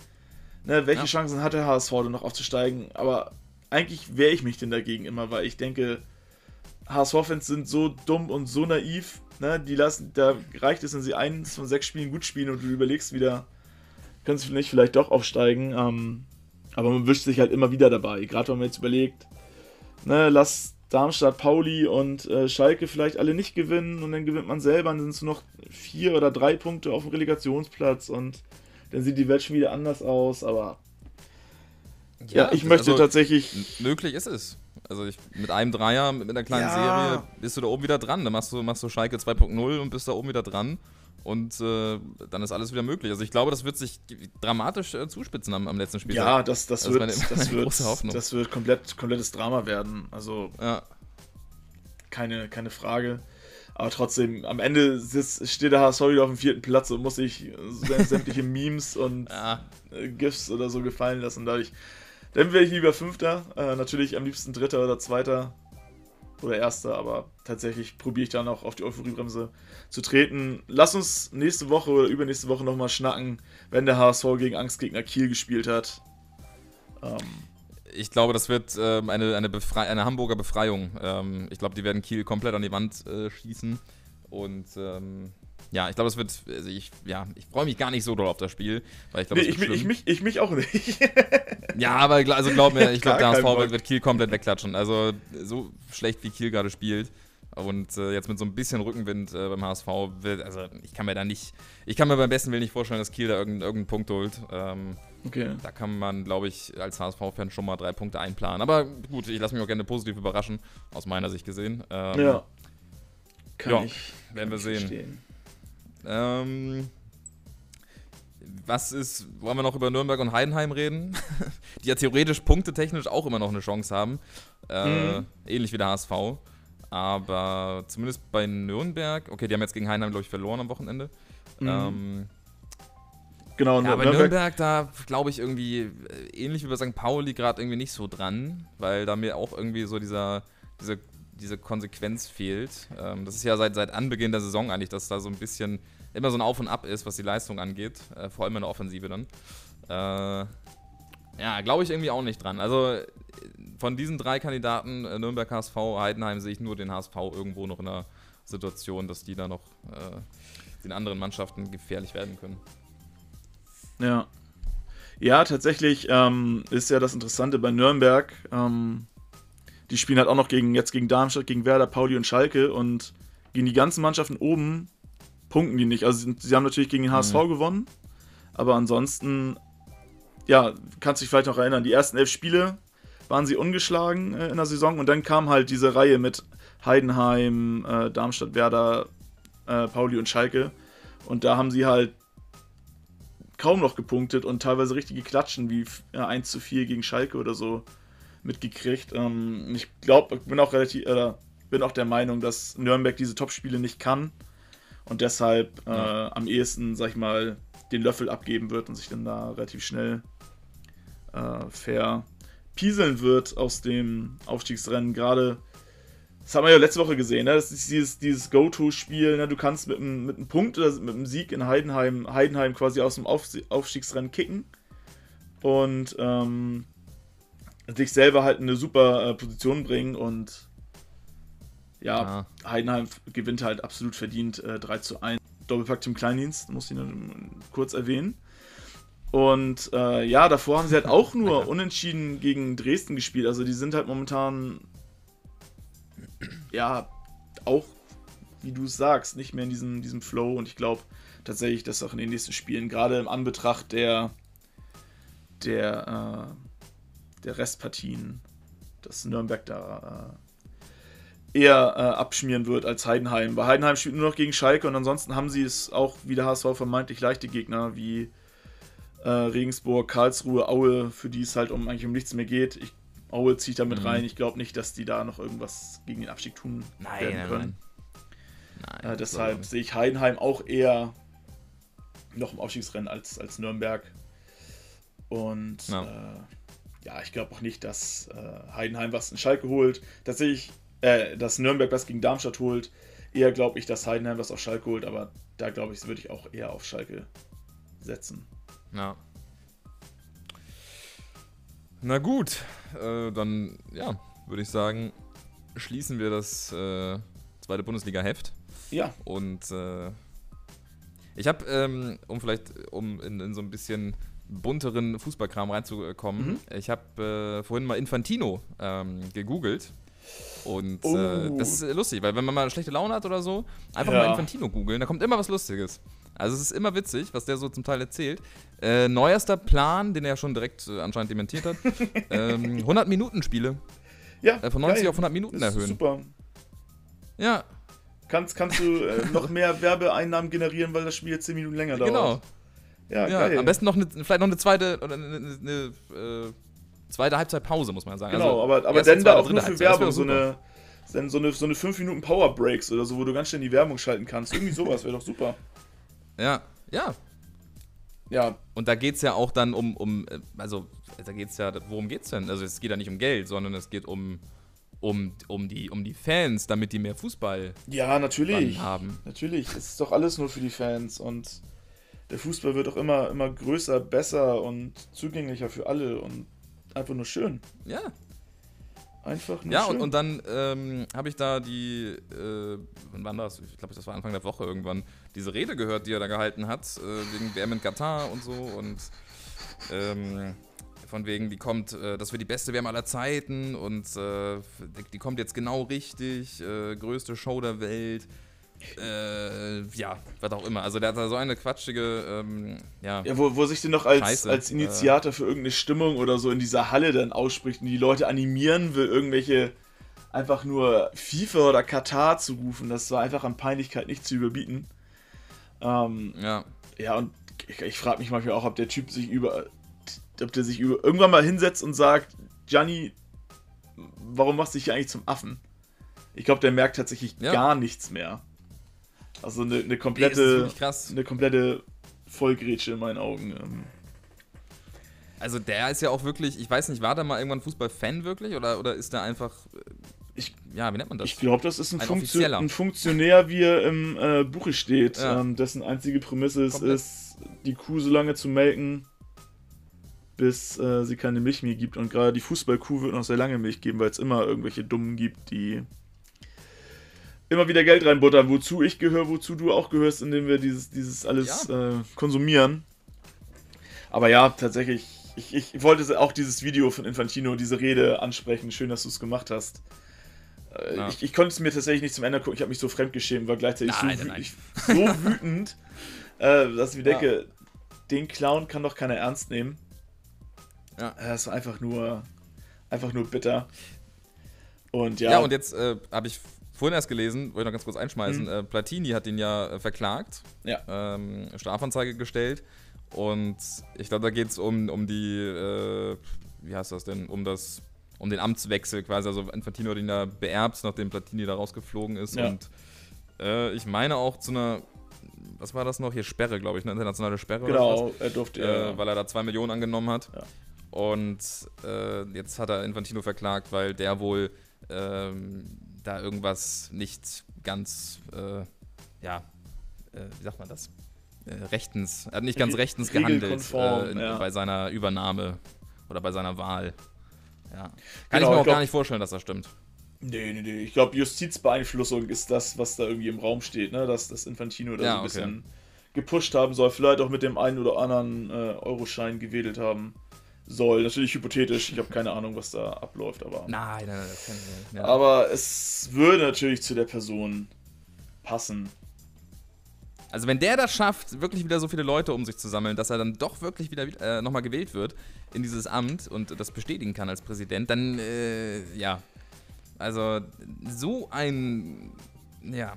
Ne, welche ja. Chancen hat der HSV denn noch aufzusteigen? Aber eigentlich wehre ich mich denn dagegen immer, weil ich denke, HSV-Fans sind so dumm und so naiv. Ne, die lassen, da reicht es, wenn sie eins von sechs Spielen gut spielen und du überlegst wieder, können sie nicht vielleicht doch aufsteigen. Ähm, aber man wischt sich halt immer wieder dabei. Gerade wenn man jetzt überlegt, ne, lass Darmstadt, Pauli und äh, Schalke vielleicht alle nicht gewinnen und dann gewinnt man selber, dann sind es nur noch vier oder drei Punkte auf dem Relegationsplatz und dann sieht die Welt schon wieder anders aus, aber ja, ja ich möchte also, tatsächlich. Möglich ist es. Also ich, mit einem Dreier, mit einer kleinen ja. Serie bist du da oben wieder dran. Dann machst du, machst du Schalke 2.0 und bist da oben wieder dran. Und äh, dann ist alles wieder möglich. Also ich glaube, das wird sich dramatisch äh, zuspitzen am, am, letzten Spiel. Ja, das, das, das wird, meine, das, wird das wird komplett, komplettes Drama werden. Also ja. keine, keine Frage. Aber trotzdem, am Ende sitzt, steht der HSV wieder auf dem vierten Platz und muss sich sämtliche Memes und ja. Äh, GIFs oder so gefallen lassen. Dadurch, dann wäre ich lieber Fünfter. Äh, natürlich am liebsten Dritter oder Zweiter oder Erster, aber tatsächlich probiere ich dann auch auf die Euphoriebremse zu treten. Lass uns nächste Woche oder übernächste Woche nochmal schnacken, wenn der HSV gegen Angstgegner Kiel gespielt hat. Ähm, ich glaube, das wird ähm, eine, eine, eine Hamburger Befreiung. Ähm, ich glaube, die werden Kiel komplett an die Wand äh, schießen. Und ähm, ja, ich glaube, es wird. Also ich, ja, ich freue mich gar nicht so doll auf das Spiel, weil ich glaube, nee, ich, mich, ich, mich, ich mich auch nicht. Ja, aber also glaub mir, ich glaube, der HSV wird, Kiel komplett wegklatschen. Also so schlecht wie Kiel gerade spielt. Und äh, jetzt mit so ein bisschen Rückenwind äh, beim HSV wird, also ich kann mir da nicht, ich kann mir beim besten Willen nicht vorstellen, dass Kiel da irgendeinen, irgendeinen Punkt holt. Ähm, Okay. da kann man, glaube ich, als HSV-Fan schon mal drei Punkte einplanen. Aber gut, ich lasse mich auch gerne positiv überraschen, aus meiner Sicht gesehen. Ähm, Ja. Kann ja, ich. werden wir sehen. verstehen. Ähm, was ist, wollen wir noch über Nürnberg und Heidenheim reden? Die ja theoretisch punktetechnisch auch immer noch eine Chance haben. Äh, Mhm. Ähnlich wie der HSV. Aber zumindest bei Nürnberg, okay, die haben jetzt gegen Heidenheim, glaube ich, verloren am Wochenende. Mhm. Ähm, Genau, ja, aber Nürnberg- Nürnberg, da glaube ich irgendwie, äh, ähnlich wie bei St. Pauli, gerade irgendwie nicht so dran, weil da mir auch irgendwie so dieser, diese, diese Konsequenz fehlt. Ähm, das ist ja seit, seit Anbeginn der Saison eigentlich, dass da so ein bisschen immer so ein Auf und Ab ist, was die Leistung angeht, äh, vor allem in der Offensive dann. Äh, ja, glaube ich irgendwie auch nicht dran. Also von diesen drei Kandidaten, äh, Nürnberg, HSV, Heidenheim, sehe ich nur den HSV irgendwo noch in einer Situation, dass die da noch äh, den anderen Mannschaften gefährlich werden können. Ja. Ja, tatsächlich ähm, ist ja das Interessante bei Nürnberg. Ähm, die spielen halt auch noch gegen, jetzt gegen Darmstadt, gegen Werder, Pauli und Schalke und gegen die ganzen Mannschaften oben punkten die nicht. Also sie, haben natürlich gegen den HSV gewonnen, aber ansonsten, ja, kannst du dich vielleicht noch erinnern, die ersten elf Spiele waren sie ungeschlagen äh, in der Saison und dann kam halt diese Reihe mit Heidenheim, äh, Darmstadt, Werder, äh, Pauli und Schalke und da haben sie halt kaum noch gepunktet und teilweise richtige Klatschen wie äh, 1 zu 4 gegen Schalke oder so mitgekriegt. Ähm, ich glaube, ich bin auch relativ, äh, bin auch der Meinung, dass Nürnberg diese Topspiele nicht kann und deshalb äh, am ehesten, sag ich mal, den Löffel abgeben wird und sich dann da relativ schnell äh, verpieseln wird aus dem Aufstiegsrennen. Gerade, das haben wir ja letzte Woche gesehen, ne? das ist dieses, dieses Go-To-Spiel, ne? du kannst mit einem, mit einem Punkt oder mit einem Sieg in Heidenheim, Heidenheim quasi aus dem Auf Aufstiegsrennen kicken und ähm, dich selber halt in eine super äh, Position bringen und ja, Heidenheim gewinnt halt absolut verdient äh, 3 zu 1. Doppelpack Tim Kleindienst, muss ich nur kurz erwähnen. Und äh, ja, davor haben sie halt auch nur unentschieden gegen Dresden gespielt. Also die sind halt momentan ja auch, wie du es sagst, nicht mehr in diesem, diesem Flow. Und ich glaube tatsächlich, dass auch in den nächsten Spielen, gerade im Anbetracht der, der, äh, der Restpartien, dass Nürnberg da äh, eher äh, abschmieren wird als Heidenheim. Bei Heidenheim spielt nur noch gegen Schalke und ansonsten haben sie es auch wie der HSV vermeintlich leichte Gegner wie äh, Regensburg, Karlsruhe, Aue, für die es halt um eigentlich um nichts mehr geht. Ich, Aue zieht da mit Mhm. rein. Ich glaube nicht, dass die da noch irgendwas gegen den Abstieg tun Nein, werden können. nein. Äh, Nein, deshalb so- sehe ich Heidenheim auch eher noch im Aufstiegsrennen als, als Nürnberg. Und ja, äh, ja ich glaube auch nicht, dass äh, Heidenheim was in Schalke holt. Tatsächlich, äh, dass Nürnberg was gegen Darmstadt holt. Eher glaube ich, dass Heidenheim was auf Schalke holt, aber da glaube ich, würde ich auch eher auf Schalke setzen. Ja. Na gut, äh, dann ja, würde ich sagen, schließen wir das äh, zweite Bundesliga-Heft. Ja, Und äh, ich habe, ähm, um vielleicht, um in, in so ein bisschen bunteren Fußballkram reinzukommen, Mhm. ich habe äh, vorhin mal Infantino ähm, gegoogelt. Und Oh. äh, das ist äh, lustig, weil wenn man mal schlechte Laune hat oder so, einfach Ja. mal Infantino googeln, da kommt immer was Lustiges. Also es ist immer witzig, was der so zum Teil erzählt. Äh, neuester Plan, den er ja schon direkt äh, anscheinend dementiert hat, ähm, 100 Minuten Spiele. ja. Äh, von 90 geil. auf 100 Minuten Das erhöhen. Super. Ja, Kannst, kannst du äh, noch mehr Werbeeinnahmen generieren, weil das Spiel jetzt 10 Minuten länger dauert. genau. Ja, Ja, geil. am besten noch eine, vielleicht noch eine zweite oder eine, eine, eine äh, zweite Halbzeitpause, muss man sagen. Genau, Also, aber, aber dann da auch nur für Werbung, so eine, dann so eine, so eine 5 Minuten Power Breaks oder so, wo du ganz schnell die Werbung schalten kannst. Irgendwie sowas wäre doch super. Ja, ja. Ja, Und da geht es ja auch dann um, um äh, also da geht es ja, worum geht's denn? Also es geht ja nicht um Geld, sondern es geht um, um, um, die, um die Fans, damit die mehr Fußball ja, natürlich. haben. Natürlich, es ist doch alles nur für die Fans und der Fußball wird auch immer, immer größer, besser und zugänglicher für alle und einfach nur schön. Ja, Einfach nur ja schön. und, und dann ähm, habe ich da die, äh, wann war das? Ich glaube, das war Anfang der Woche irgendwann, diese Rede gehört, die er da gehalten hat, äh, wegen WM in Katar und so und ähm, von wegen, die kommt, äh, das wird die beste WM aller Zeiten und äh, die kommt jetzt genau richtig, äh, größte Show der Welt. Äh, ja, was auch immer. Also der hat da so eine quatschige, ähm, ja. Ja, wo, wo sich denn noch als, Scheiße. als Initiator für irgendeine Stimmung oder so in dieser Halle dann ausspricht und die Leute animieren will, irgendwelche einfach nur FIFA oder Katar zu rufen, das war einfach an Peinlichkeit nicht zu überbieten. Ähm, Ja. ja, und ich, ich frage mich manchmal auch, ob der Typ sich über, ob der sich über irgendwann mal hinsetzt und sagt, Gianni, warum machst du dich hier eigentlich zum Affen? Ich glaube, der merkt tatsächlich Ja. gar nichts mehr. Also eine, eine Nee, komplette, krass. eine komplette Vollgrätsche in meinen Augen. Ähm, Also der ist ja auch wirklich, ich weiß nicht, war der mal irgendwann Fußballfan wirklich oder, oder ist der einfach, äh, Ich- ja, wie nennt man das? Ich glaube, das ist ein, Ein Funktio ein Funktionär, wie er im äh, Buche steht, Ja. ähm, dessen einzige Prämisse es ist, die Kuh so lange zu melken, bis äh, sie keine Milch mehr gibt. Und gerade die Fußballkuh wird noch sehr lange Milch geben, weil es immer irgendwelche Dummen gibt, die immer wieder Geld reinbuttern, wozu ich gehöre, wozu du auch gehörst, indem wir dieses, dieses alles äh, konsumieren. Aber ja, tatsächlich, ich, ich wollte auch dieses Video von Infantino, diese Rede ansprechen. Schön, dass du es gemacht hast. Äh, Ja. Ich, ich konnte es mir tatsächlich nicht zum Ende gucken. Ich habe mich so fremdgeschämt, war gleichzeitig Nein, so, nein, wü ich, so wütend, äh, dass ich mir Ja. denke, den Clown kann doch keiner ernst nehmen. Ja. Äh, Das war einfach nur, einfach nur bitter. Und ja, Ja, und jetzt äh, habe ich vorhin erst gelesen, wollte ich noch ganz kurz einschmeißen, Mhm. äh, Platini hat ihn ja äh, verklagt, Ja. ähm, Strafanzeige gestellt und ich glaube, da geht es um, um die, äh, wie heißt das denn, um das, um den Amtswechsel quasi, also Infantino hat ihn da beerbt, nachdem Platini da rausgeflogen ist Ja. und äh, ich meine auch zu einer, was war das noch, hier Sperre, glaube ich, eine internationale Sperre genau, er durfte äh, weil er da zwei Millionen angenommen hat. Ja. Und äh, jetzt hat er Infantino verklagt, weil der wohl ähm, da irgendwas nicht ganz, äh, ja, äh, wie sagt man das? Äh, rechtens, er hat nicht ganz Re- rechtens gehandelt äh, ja. bei seiner Übernahme oder bei seiner Wahl. Ja. Kann Genau, ich mir ich auch glaub- gar nicht vorstellen, dass das stimmt. Nee, nee, nee. Ich glaube, Justizbeeinflussung ist das, was da irgendwie im Raum steht, ne? Dass das Infantino da Ja, so ein okay. bisschen gepusht haben soll. Vielleicht auch mit dem einen oder anderen äh, Euroschein gewedelt haben soll. Natürlich hypothetisch. Ich habe keine Ahnung, was da abläuft, aber. Nein, nein, nein, das kann ich nicht. Ja. Aber es würde natürlich zu der Person passen. Also wenn der das schafft, wirklich wieder so viele Leute um sich zu sammeln, dass er dann doch wirklich wieder äh, nochmal gewählt wird in dieses Amt und das bestätigen kann als Präsident, dann äh, ja. Also so ein ja.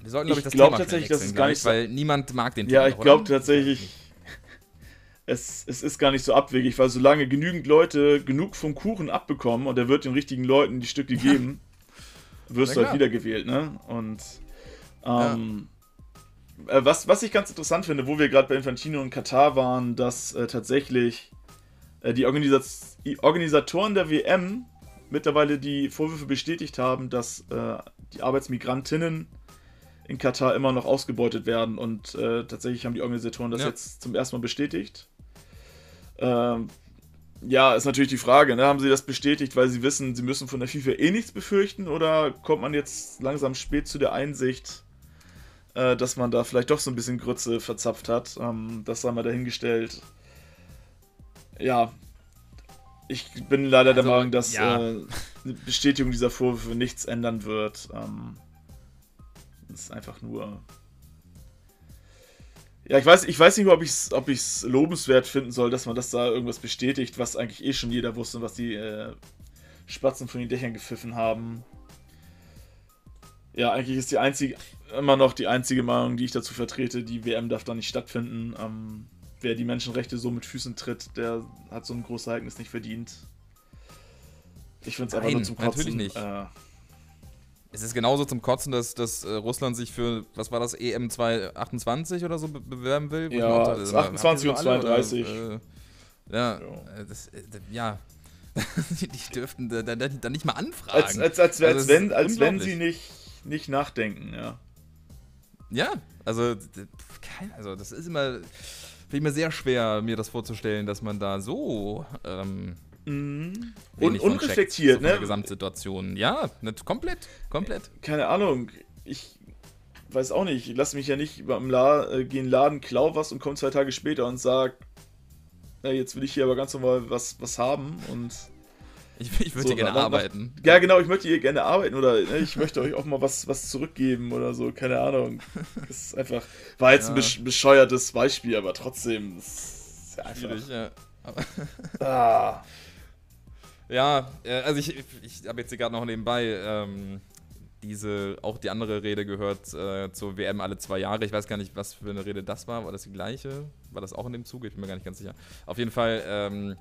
Wir sollten, glaube ich, Ich das glaub Thema tatsächlich, dass wechseln es gar nicht weil niemand mag den Ja, Typen ich glaube tatsächlich, es, es ist gar nicht so abwegig, weil solange genügend Leute genug vom Kuchen abbekommen und er wird den richtigen Leuten die Stücke geben, wirst du halt wiedergewählt, ne? Und ähm, äh, was, was ich ganz interessant finde, wo wir gerade bei Infantino und Katar waren, dass äh, tatsächlich äh, die, Organisat Organisatoren der WM mittlerweile die Vorwürfe bestätigt haben, dass äh, die Arbeitsmigrantinnen in Katar immer noch ausgebeutet werden und äh, tatsächlich haben die Organisatoren das Ja. jetzt zum ersten Mal bestätigt. Ähm, ja, ist natürlich die Frage, ne? haben sie das bestätigt, weil sie wissen, sie müssen von der FIFA eh nichts befürchten oder kommt man jetzt langsam spät zu der Einsicht, äh, dass man da vielleicht doch so ein bisschen Grütze verzapft hat? Ähm, das sei mal dahingestellt. Ja, ich bin leider der Also, Meinung, dass ja. äh, eine Bestätigung dieser Vorwürfe nichts ändern wird. Ähm, das ist einfach nur. Ja, ich weiß, ich weiß nicht, ob ich es ob ich's lobenswert finden soll, dass man das da irgendwas bestätigt, was eigentlich eh schon jeder wusste und was die äh, Spatzen von den Dächern gepfiffen haben. Ja, eigentlich ist die einzige, immer noch die einzige Meinung, die ich dazu vertrete, die WM darf da nicht stattfinden. Ähm, wer die Menschenrechte so mit Füßen tritt, der hat so ein großes Ereignis nicht verdient. Ich finde es einfach nur zum Kotzen. natürlich nicht. Äh, Es ist genauso zum Kotzen, dass, dass äh, Russland sich für, was war das, EM 2028 oder so be bewerben will? Ja, auch äh, 28 habt ihr und so alle, oder, 32. äh, ja, Ja. äh, das, äh, ja. die dürften da, da, da nicht mal anfragen. als, als, als, als, Also, das wenn, als wenn sie nicht, nicht nachdenken, ja. Ja, also, also das ist immer, finde ich mir sehr schwer, mir das vorzustellen, dass man da so ähm, Mhm. Und unreflektiert, von ne? Der Gesamtsituation. Ja, nicht, komplett, komplett. Keine Ahnung. Ich weiß auch nicht. Ich lasse mich ja nicht beim La äh, gehen Laden, klau was und komme zwei Tage später und sag, ja, jetzt will ich hier aber ganz normal was, was haben und. Ich, ich würde So, gerne dann- arbeiten. Ja, genau, ich möchte hier gerne arbeiten oder ne, ich möchte euch auch mal was, was zurückgeben oder so, keine Ahnung. Das ist einfach, war jetzt ein Ja. besch bescheuertes Beispiel, aber trotzdem, das ist ja einfach. Schwierig, ja. Ah, Ja, äh, also ich, ich habe jetzt hier gerade noch nebenbei ähm, diese, auch die andere Rede gehört äh, zur WM alle zwei Jahre. Ich weiß gar nicht, was für eine Rede das war. War das die gleiche? War das auch in dem Zuge? Ich bin mir gar nicht ganz sicher. Auf jeden Fall ähm,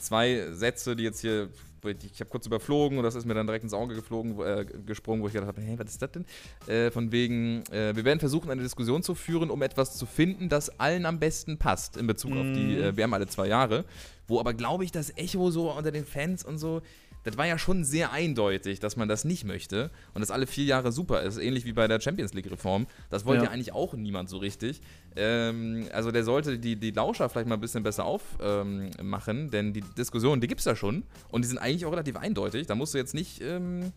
zwei Sätze, die jetzt hier, ich, habe kurz überflogen und das ist mir dann direkt ins Auge geflogen, äh, gesprungen, wo ich gedacht habe, hey, was ist das denn? Äh, von wegen, äh, wir werden versuchen, eine Diskussion zu führen, um etwas zu finden, das allen am besten passt in Bezug auf die äh, WM alle zwei Jahre. Wo aber, glaube ich, das Echo so unter den Fans und so, das war ja schon sehr eindeutig, dass man das nicht möchte und dass alle vier Jahre super ist, ähnlich wie bei der Champions League-Reform. Das wollte Ja. ja eigentlich auch niemand so richtig. Ähm, also der sollte die, die Lauscher vielleicht mal ein bisschen besser aufmachen, ähm, denn die Diskussionen, die gibt es ja schon und die sind eigentlich auch relativ eindeutig. Da musst du jetzt nicht, ähm,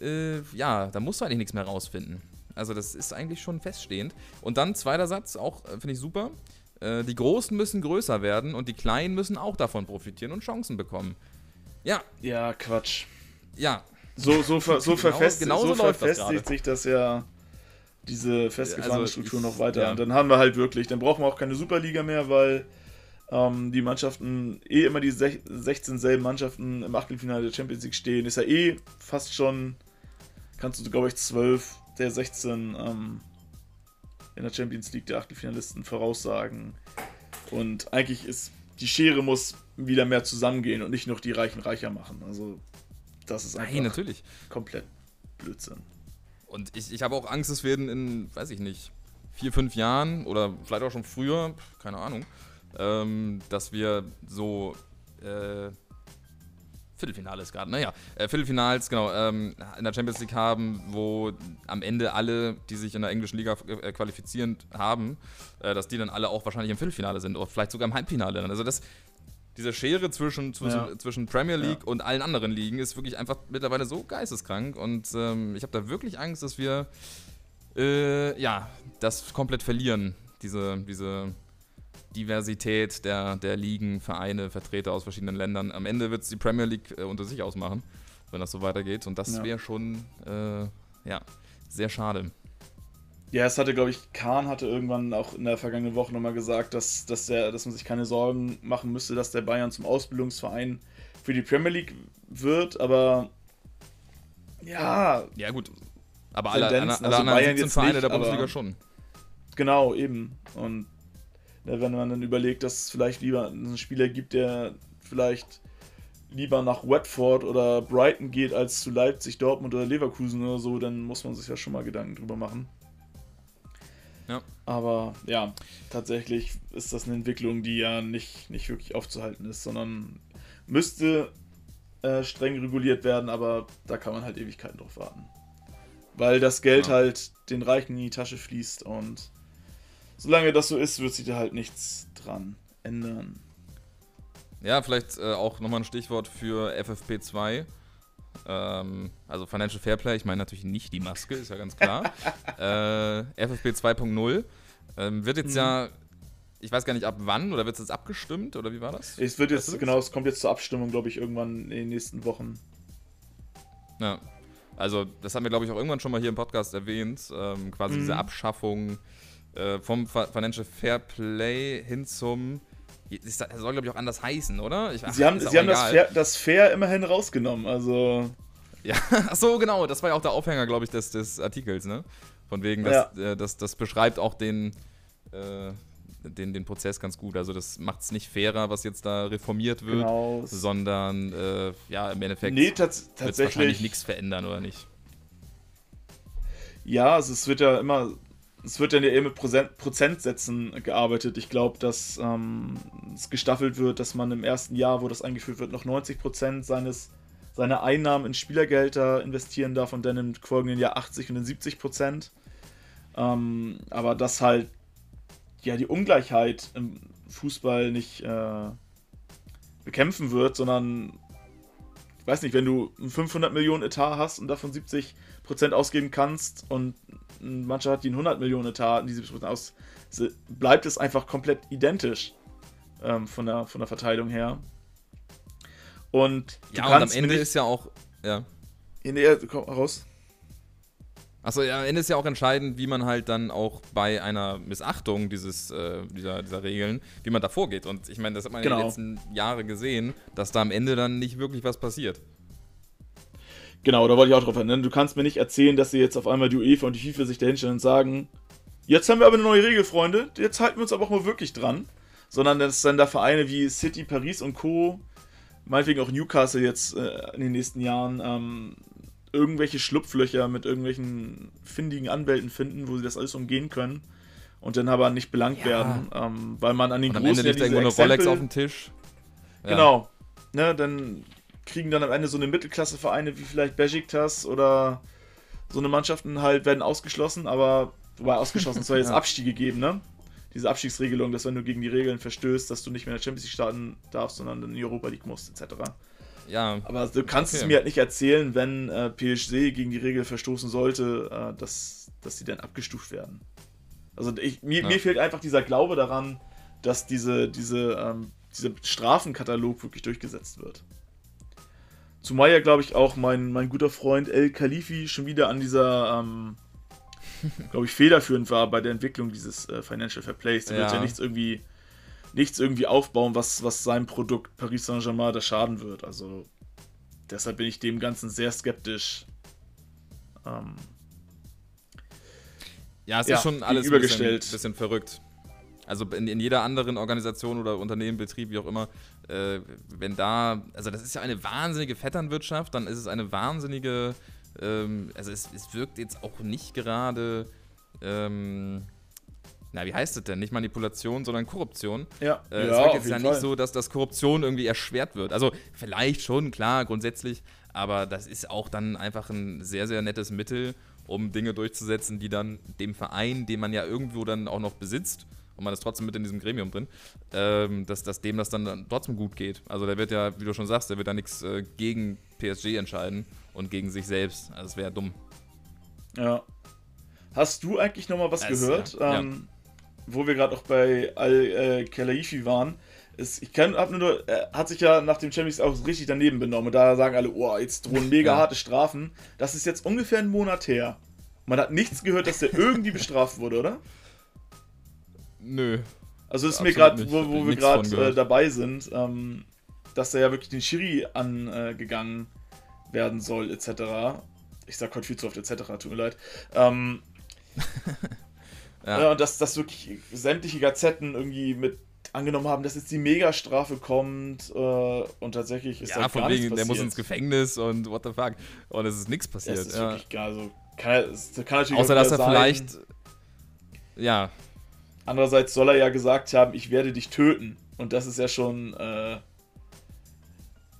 äh, ja, da musst du eigentlich nichts mehr rausfinden. Also das ist eigentlich schon feststehend. Und dann zweiter Satz, auch äh, finde ich super. Äh, die Großen müssen größer werden und die Kleinen müssen auch davon profitieren und Chancen bekommen. Ja, ja, Quatsch. ja, So, so, ver, so, Genau- verfestigt, genauso so das verfestigt gerade. sich das ja, diese festgefahrene Also, Struktur noch weiter. ja. Und dann haben wir halt wirklich, dann brauchen wir auch keine Superliga mehr, weil ähm, die Mannschaften, eh immer die sech- 16 selben Mannschaften im Achtelfinale der Champions League stehen, ist ja eh fast schon, kannst du, glaube ich, 12 der 16 ähm, in der Champions League der Achtelfinalisten voraussagen. Und eigentlich ist, die Schere muss wieder mehr zusammengehen und nicht noch die Reichen reicher machen. Also, das ist einfach nein, natürlich. komplett Blödsinn. Und ich, ich habe auch Angst, es werden in, weiß ich nicht, vier, fünf Jahren oder vielleicht auch schon früher, keine Ahnung, ähm, dass wir so äh, Viertelfinale ist gerade, naja, äh, Viertelfinals, genau, ähm, in der Champions League haben, wo am Ende alle, die sich in der englischen Liga äh, qualifizieren haben, äh, dass die dann alle auch wahrscheinlich im Viertelfinale sind oder vielleicht sogar im Halbfinale. dann. Also das, diese Schere zwischen, zwischen, Ja. zwischen Premier League Ja. und allen anderen Ligen ist wirklich einfach mittlerweile so geisteskrank und ähm, ich habe da wirklich Angst, dass wir äh, ja, das komplett verlieren, diese, diese Diversität der, der Ligen, Vereine, Vertreter aus verschiedenen Ländern. Am Ende wird es die Premier League äh, unter sich ausmachen, wenn das so weitergeht. Und das Ja. wäre schon äh, ja, sehr schade. Ja, es hatte, glaube ich, Kahn hatte irgendwann auch in der vergangenen Woche nochmal gesagt, dass, dass, der, dass man sich keine Sorgen machen müsste, dass der Bayern zum Ausbildungsverein für die Premier League wird, aber ja, Ja, gut. Aber alle, alle, alle also anderen Bayern 17 jetzt Vereine nicht, der Bundesliga aber- schon. genau, eben. Und wenn man dann überlegt, dass es vielleicht lieber einen Spieler gibt, der vielleicht lieber nach Watford oder Brighton geht, als zu Leipzig, Dortmund oder Leverkusen oder so, dann muss man sich ja schon mal Gedanken drüber machen. Ja. Aber ja, tatsächlich ist das eine Entwicklung, die ja nicht, nicht wirklich aufzuhalten ist, sondern müsste äh, streng reguliert werden, aber da kann man halt Ewigkeiten drauf warten. Weil das Geld Ja. halt den Reichen in die Tasche fließt und solange das so ist, wird sich da halt nichts dran ändern. Ja, vielleicht äh, auch nochmal ein Stichwort für FFP2. Ähm, also Financial Fairplay, ich meine natürlich nicht die Maske, ist ja ganz klar. äh, FFP 2.0 ähm, wird jetzt Mhm. ja, ich weiß gar nicht ab wann, oder wird es jetzt abgestimmt, oder wie war das? Es wird jetzt, genau, es kommt jetzt zur Abstimmung, glaube ich, irgendwann in den nächsten Wochen. Ja. Also, das haben wir, glaube ich, auch irgendwann schon mal hier im Podcast erwähnt. Ähm, quasi Mhm. diese Abschaffung äh, vom Financial Fairplay hin zum. Das soll, glaube ich, auch anders heißen, oder? Ich, ach, Sie haben, sie haben das. Fair, das Fair immerhin rausgenommen, also. Ja, ach so, genau. Das war ja auch der Aufhänger, glaube ich, des, des Artikels, ne? Von wegen, das, äh, das, das beschreibt auch den, äh, den, den Prozess ganz gut. Also, das macht es nicht fairer, was jetzt da reformiert wird, Genau. sondern, äh, ja, im Endeffekt Nee, tats wird wahrscheinlich tatsächlich. nichts verändern, oder nicht? Ja, also es wird ja immer, es wird dann ja eher mit Prozent, Prozentsätzen gearbeitet. Ich glaube, dass ähm, es gestaffelt wird, dass man im ersten Jahr, wo das eingeführt wird, noch 90% seines seiner Einnahmen in Spielergelder investieren darf und dann im folgenden Jahr 80 und dann 70 Prozent. Ähm, aber dass halt ja die Ungleichheit im Fußball nicht äh, bekämpfen wird, sondern ich weiß nicht, wenn du einen 500 Millionen Etat hast und davon 70 Prozent ausgeben kannst und eine Mannschaft hat, die einen 100 Millionen Etat und die 70 Prozent aus, bleibt es einfach komplett identisch. ähm, von, der, von der Verteilung her. Und ja, und am Ende ist ja auch. Ja. In der, komm raus. Achso, ja, am Ende ist ja auch entscheidend, wie man halt dann auch bei einer Missachtung dieses, äh, dieser, dieser Regeln, wie man da vorgeht. Und ich meine, das hat man genau. in den letzten Jahren gesehen, dass da am Ende dann nicht wirklich was passiert. Genau, da wollte ich auch drauf erinnern. Du kannst mir nicht erzählen, dass sie jetzt auf einmal die UEFA und die FIFA sich dahinstellen und sagen, jetzt haben wir aber eine neue Regel, Freunde, jetzt halten wir uns aber auch mal wirklich dran. Sondern dass dann da Vereine wie City, Paris und Co., meinetwegen auch Newcastle jetzt äh, in den nächsten Jahren, ähm, irgendwelche Schlupflöcher mit irgendwelchen findigen Anwälten finden, wo sie das alles umgehen können und dann aber nicht belangt ja. werden, ähm, weil man an den und am Großen Ende liegt ja irgendwo eine Exempel, Rolex auf dem Tisch. Ja. Genau. Ne, dann kriegen dann am Ende so eine Mittelklassevereine wie vielleicht Besiktas oder so eine Mannschaften halt werden ausgeschlossen, aber wobei ausgeschlossen soll jetzt ja. Abstiege geben, ne? Diese Abstiegsregelung, dass wenn du gegen die Regeln verstößt, dass du nicht mehr in der Champions League starten darfst, sondern in die Europa League musst, etc. Ja. Aber du kannst okay. es mir halt nicht erzählen, wenn äh, PSG gegen die Regel verstoßen sollte, äh, dass, dass sie dann abgestuft werden. Also ich, mir, ja. mir fehlt einfach dieser Glaube daran, dass diese, diese, ähm, dieser Strafenkatalog wirklich durchgesetzt wird. Zumal ja, glaube ich, auch mein, mein guter Freund El Khalifi schon wieder an dieser, ähm, glaube ich, federführend war bei der Entwicklung dieses äh, Financial Fair Play. Da ja. wird ja nichts irgendwie nichts irgendwie aufbauen, was, was seinem Produkt Paris Saint-Germain da schaden wird. Also deshalb bin ich dem Ganzen sehr skeptisch. Ähm, ja, es ja, ist schon alles ein bisschen, bisschen, verrückt. Also in, in, jeder anderen Organisation oder Unternehmen, Betrieb, wie auch immer, äh, wenn da, also das ist ja eine wahnsinnige Vetternwirtschaft, dann ist es eine wahnsinnige, ähm, also es, es wirkt jetzt auch nicht gerade ähm, na, wie heißt es denn? Nicht Manipulation, sondern Korruption. Ja, äh, ja, es wird jetzt ja nicht so, dass das Korruption irgendwie erschwert wird. Also vielleicht schon, klar, grundsätzlich, aber das ist auch dann einfach ein sehr, sehr nettes Mittel, um Dinge durchzusetzen, die dann dem Verein, den man ja irgendwo dann auch noch besitzt, und man ist trotzdem mit in diesem Gremium drin, ähm, dass, dass dem das dann trotzdem gut geht. Also der wird ja, wie du schon sagst, der wird da nichts äh, gegen PSG entscheiden und gegen sich selbst. Also das wäre dumm. Ja. Hast du eigentlich noch mal was das, gehört? Ja, ähm, wo wir gerade auch bei Al-Khelaifi äh, waren, ist, ich kann, hab nur, er hat sich ja nach dem Champions auch richtig daneben benommen. Und da sagen alle, oh, jetzt drohen mega ja. harte Strafen. Das ist jetzt ungefähr ein Monat her. Man hat nichts gehört, dass der irgendwie bestraft wurde, oder? Nö. Also ist mir gerade, wo, wo wir gerade äh, dabei sind, ähm, dass er ja wirklich den Schiri angegangen äh, werden soll, etc. Ich sag heute viel zu oft etc., tut mir leid. Ähm, Ja. und dass, dass wirklich sämtliche Gazetten irgendwie mit angenommen haben, dass jetzt die Megastrafe kommt äh, und tatsächlich ist ja, da von gar wegen, der muss ins Gefängnis und what the fuck und es ist nichts passiert. Das ist ja. wirklich gar so. Kann, kann natürlich Außer dass er sein. vielleicht ja. Andererseits soll er ja gesagt haben, ich werde dich töten und das ist ja schon äh,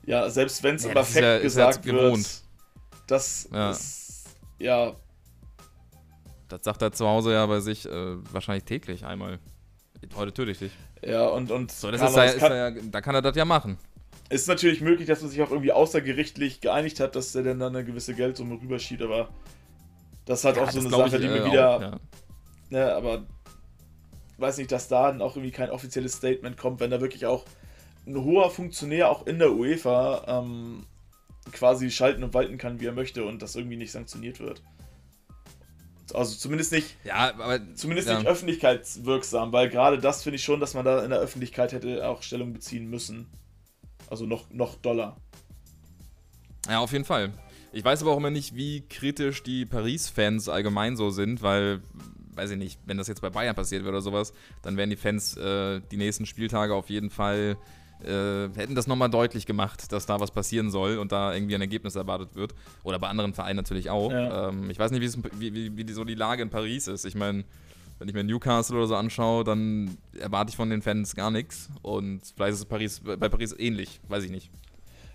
ja selbst wenn es ja, im Affekt ja, gesagt wird, das ja. ist ja das sagt er zu Hause ja bei sich äh, wahrscheinlich täglich einmal. Heute töte ich dich. Ja, und. und so, das ist, da, ist kann, ja, da kann er das ja machen. Ist natürlich möglich, dass man sich auch irgendwie außergerichtlich geeinigt hat, dass er dann, dann eine gewisse Geldsumme rüberschiebt, aber das ist halt ja, auch so eine Sache, ich, die mir äh, wieder. Auch, ja. Ne, aber weiß nicht, dass da dann auch irgendwie kein offizielles Statement kommt, wenn da wirklich auch ein hoher Funktionär auch in der UEFA ähm, quasi schalten und walten kann, wie er möchte und das irgendwie nicht sanktioniert wird. Also zumindest nicht, ja, aber, zumindest ja. nicht öffentlichkeitswirksam, weil gerade das finde ich schon, dass man da in der Öffentlichkeit hätte auch Stellung beziehen müssen. Also noch, noch doller. Ja, auf jeden Fall. Ich weiß aber auch immer nicht, wie kritisch die Paris-Fans allgemein so sind, weil, weiß ich nicht, wenn das jetzt bei Bayern passiert wäre oder sowas, dann wären die Fans äh, die nächsten Spieltage auf jeden Fall äh, hätten das nochmal deutlich gemacht, dass da was passieren soll und da irgendwie ein Ergebnis erwartet wird. Oder bei anderen Vereinen natürlich auch. Ja. Ähm, ich weiß nicht, wie, wie, wie so die Lage in Paris ist. Ich meine, wenn ich mir Newcastle oder so anschaue, dann erwarte ich von den Fans gar nichts. Und vielleicht ist es Paris, bei Paris ähnlich, weiß ich nicht.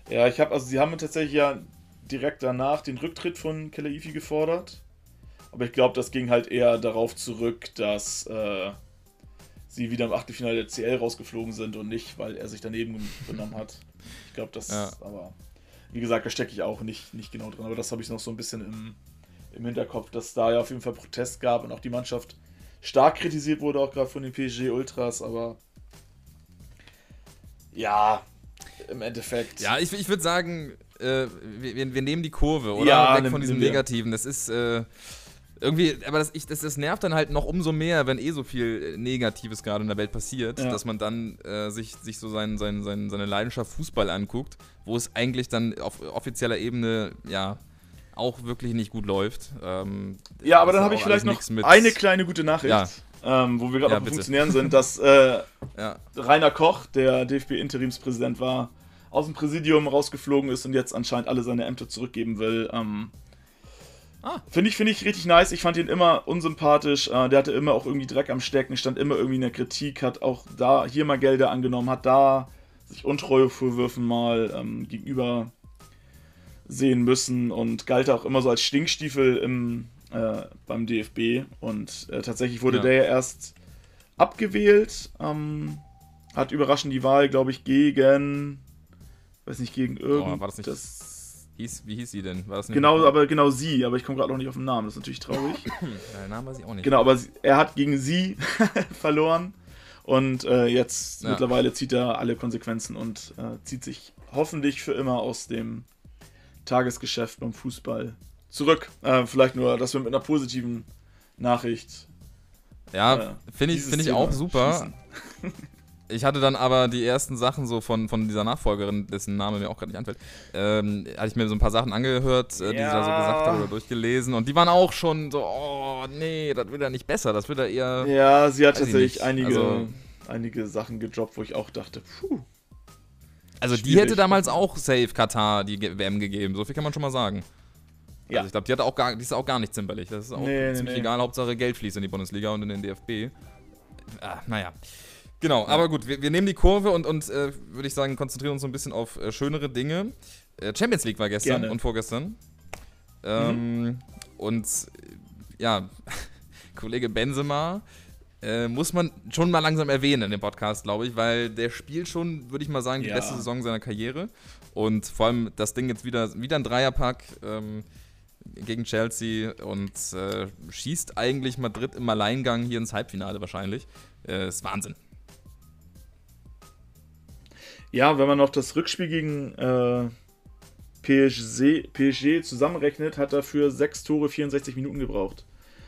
Ja, ich habe, also sie haben tatsächlich ja direkt danach den Rücktritt von Kelaifi gefordert. Aber ich glaube, das ging halt eher darauf zurück, dass äh, sie wieder im Achtelfinale der CL rausgeflogen sind und nicht, weil er sich daneben genommen hat. Ich glaube, das, ja. aber wie gesagt, da stecke ich auch nicht, nicht genau drin, aber das habe ich noch so ein bisschen im, im Hinterkopf, dass da ja auf jeden Fall Protest gab und auch die Mannschaft stark kritisiert wurde, auch gerade von den PSG Ultras, aber ja, im Endeffekt. Ja, ich, ich würde sagen, äh, wir, wir nehmen die Kurve, oder? Ja, Weg von diesem. Negativen. Das ist äh, irgendwie, aber das, ich, das, das nervt dann halt noch umso mehr, wenn eh so viel äh, Negatives gerade in der Welt passiert, Ja. dass man dann äh, sich, sich so sein, sein, sein, seine Leidenschaft Fußball anguckt, wo es eigentlich dann auf offizieller Ebene, ja, auch wirklich nicht gut läuft. Ähm, Ja, aber dann habe ich vielleicht noch eine kleine gute Nachricht, Ja. ähm, wo wir gerade Ja, auf bitte. Funktionieren sind, dass äh, Ja, Rainer Koch, der DFB-Interimspräsident war, aus dem Präsidium rausgeflogen ist und jetzt anscheinend alle seine Ämter zurückgeben will. Ähm, Ah. Finde ich, finde ich richtig nice. Ich fand ihn immer unsympathisch. Äh, der hatte immer auch irgendwie Dreck am Stecken, stand immer irgendwie in der Kritik, hat auch da hier mal Gelder angenommen, hat da sich Untreuevorwürfen mal ähm, gegenüber sehen müssen und galt auch immer so als Stinkstiefel im, äh, beim DFB. Und äh, tatsächlich wurde Ja. der ja erst abgewählt. Ähm, hat überraschend die Wahl, glaube ich, gegen. Weiß nicht, gegen irgend. war das nicht- hieß, wie hieß sie denn? War das Genau, aber genau sie, aber ich komme gerade noch nicht auf den Namen, das ist natürlich traurig. Ja, den Namen weiß ich auch nicht. genau, aber sie, er hat gegen sie verloren und äh, jetzt Ja. mittlerweile zieht er alle Konsequenzen und äh, zieht sich hoffentlich für immer aus dem Tagesgeschäft beim Fußball zurück. Äh, vielleicht nur, dass wir mit einer positiven Nachricht. Ja, äh, finde ich, find ich auch super. Ich hatte dann aber die ersten Sachen so von, von dieser Nachfolgerin, dessen Name mir auch gerade nicht einfällt, ähm, hatte ich mir so ein paar Sachen angehört, äh, die sie da so Ja. gesagt hat oder durchgelesen und die waren auch schon so, oh nee, das wird ja nicht besser, das wird ja eher... Ja, sie hat tatsächlich einige, Also- einige Sachen gedroppt, wo ich auch dachte, puh. Also die hätte damals auch safe Katar die WM gegeben, so viel kann man schon mal sagen. Ja. Also ich glaube, die, hat auch gar- die ist auch gar nicht zimperlich. Das ist auch nee, ziemlich nee. egal. Hauptsache Geld fließt in die Bundesliga und in den DFB. Ah, naja. Genau, aber gut, wir, wir nehmen die Kurve und, und äh, würde ich sagen, konzentrieren uns so ein bisschen auf äh, schönere Dinge. Äh, Champions League war gestern Gerne. Mhm. und vorgestern. Ähm, Und äh, ja, Kollege Benzema äh, muss man schon mal langsam erwähnen in dem Podcast, glaube ich, weil der spielt schon, würde ich mal sagen, die Ja. beste Saison seiner Karriere. Und vor allem das Ding jetzt wieder, wieder ein Dreierpack ähm, gegen Chelsea und äh, schießt eigentlich Madrid im Alleingang hier ins Halbfinale wahrscheinlich. Äh, ist Wahnsinn. Ja, wenn man noch das Rückspiel gegen äh, PSG, PSG zusammenrechnet, hat er für sechs Tore 64 Minuten gebraucht.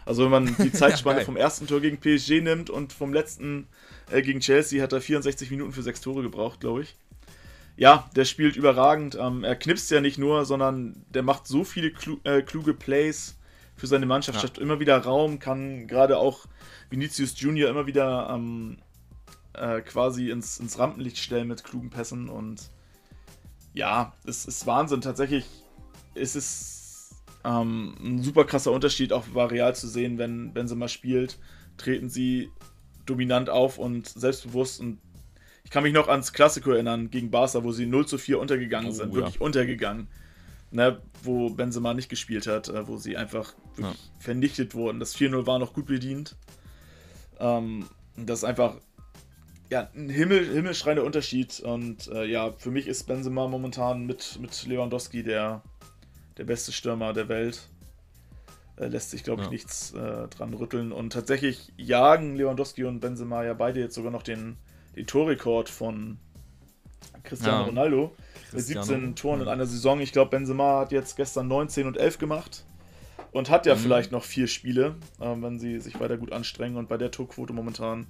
Also wenn man die Zeitspanne geil. vom ersten Tor gegen PSG nimmt und vom letzten äh, gegen Chelsea, hat er 64 Minuten für sechs Tore gebraucht, glaube ich. Ja, der spielt überragend. Ähm, er knipst ja nicht nur, sondern der macht so viele klu äh, kluge Plays für seine Mannschaft, Ja. schafft immer wieder Raum, kann gerade auch Vinicius Junior immer wieder ähm, äh, quasi ins, ins Rampenlicht stellen mit klugen Pässen und ja, es ist Wahnsinn. Tatsächlich ist es ähm, ein super krasser Unterschied, auch bei Real zu sehen, wenn Benzema spielt, treten sie dominant auf und selbstbewusst und ich kann mich noch ans Klassiko erinnern gegen Barca, wo sie 0 zu 4 untergegangen Oh, sind, ja. wirklich untergegangen. Ne, wo Benzema nicht gespielt hat, äh, wo sie einfach wirklich vernichtet wurden. Das 4-0 war noch gut bedient. Ähm, das ist einfach ja, ein Himmel, himmelschreiender Unterschied. Und äh, ja, für mich ist Benzema momentan mit, mit Lewandowski der, der beste Stürmer der Welt. Äh, lässt sich, glaube ich, Ja. nichts äh, dran rütteln. Und tatsächlich jagen Lewandowski und Benzema ja beide jetzt sogar noch den, den Torrekord von Cristiano Ja. Ronaldo. Mit Cristiano. 17 Toren in Ja. einer Saison. Ich glaube, Benzema hat jetzt gestern 19 und 11 gemacht. Und hat ja Mhm. vielleicht noch vier Spiele, ähm, wenn sie sich weiter gut anstrengen. Und bei der Torquote momentan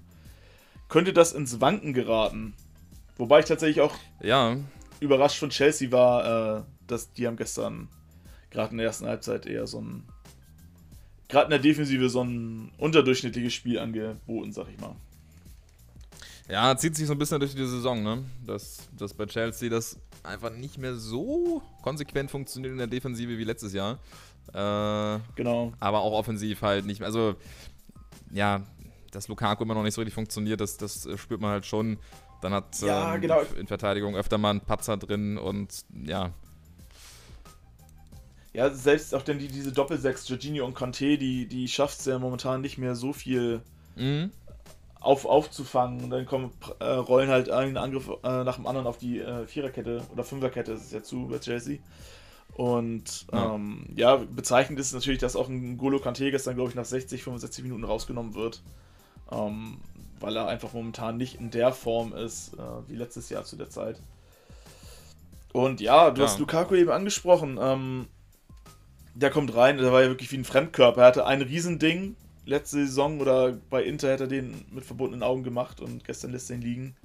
könnte das ins Wanken geraten. Wobei ich tatsächlich auch Ja, überrascht von Chelsea war, äh, dass die haben gestern gerade in der ersten Halbzeit eher so ein gerade in der Defensive so ein unterdurchschnittliches Spiel angeboten, sag ich mal. Ja, zieht sich so ein bisschen durch die Saison, ne? Dass, dass bei Chelsea das einfach nicht mehr so konsequent funktioniert in der Defensive wie letztes Jahr. Äh, Genau. aber auch offensiv halt nicht mehr. Also, ja, dass Lukaku immer noch nicht so richtig funktioniert, das, das äh, spürt man halt schon. Dann hat Ja, ähm, genau. in Verteidigung öfter mal einen Patzer drin und ja, Ja, selbst auch denn die, diese Doppelsechs, Jorginho und Conte, die, die schafft es ja momentan nicht mehr so viel mhm. auf, aufzufangen. Und dann kommen, äh, rollen halt einen Angriff äh, nach dem anderen auf die äh, Viererkette oder Fünferkette, das ist ja zu bei Chelsea. Und Ja. ähm, ja, bezeichnend ist natürlich, dass auch ein Golo Kante gestern, glaube ich, nach 60, 65 Minuten rausgenommen wird. Ähm, weil er einfach momentan nicht in der Form ist äh, wie letztes Jahr zu der Zeit. Und ja, du Ja. hast Lukaku eben angesprochen. Ähm, der kommt rein, der war ja wirklich wie ein Fremdkörper. Er hatte ein Riesending letzte Saison oder bei Inter hätte er den mit verbundenen Augen gemacht und gestern lässt er ihn liegen.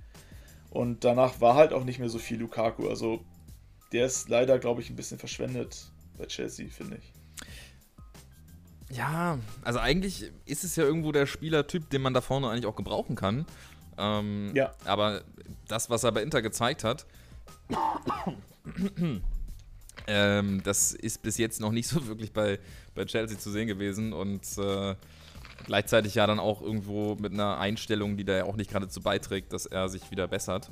Und danach war halt auch nicht mehr so viel Lukaku. Also der ist leider, glaube ich, ein bisschen verschwendet bei Chelsea, finde ich. Ja, also eigentlich ist es ja irgendwo der Spielertyp, den man da vorne eigentlich auch gebrauchen kann. Ähm, Ja. Aber das, was er bei Inter gezeigt hat, ähm, das ist bis jetzt noch nicht so wirklich bei, bei Chelsea zu sehen gewesen und äh, gleichzeitig ja dann auch irgendwo mit einer Einstellung, die da ja auch nicht gerade zu beiträgt, dass er sich wieder bessert.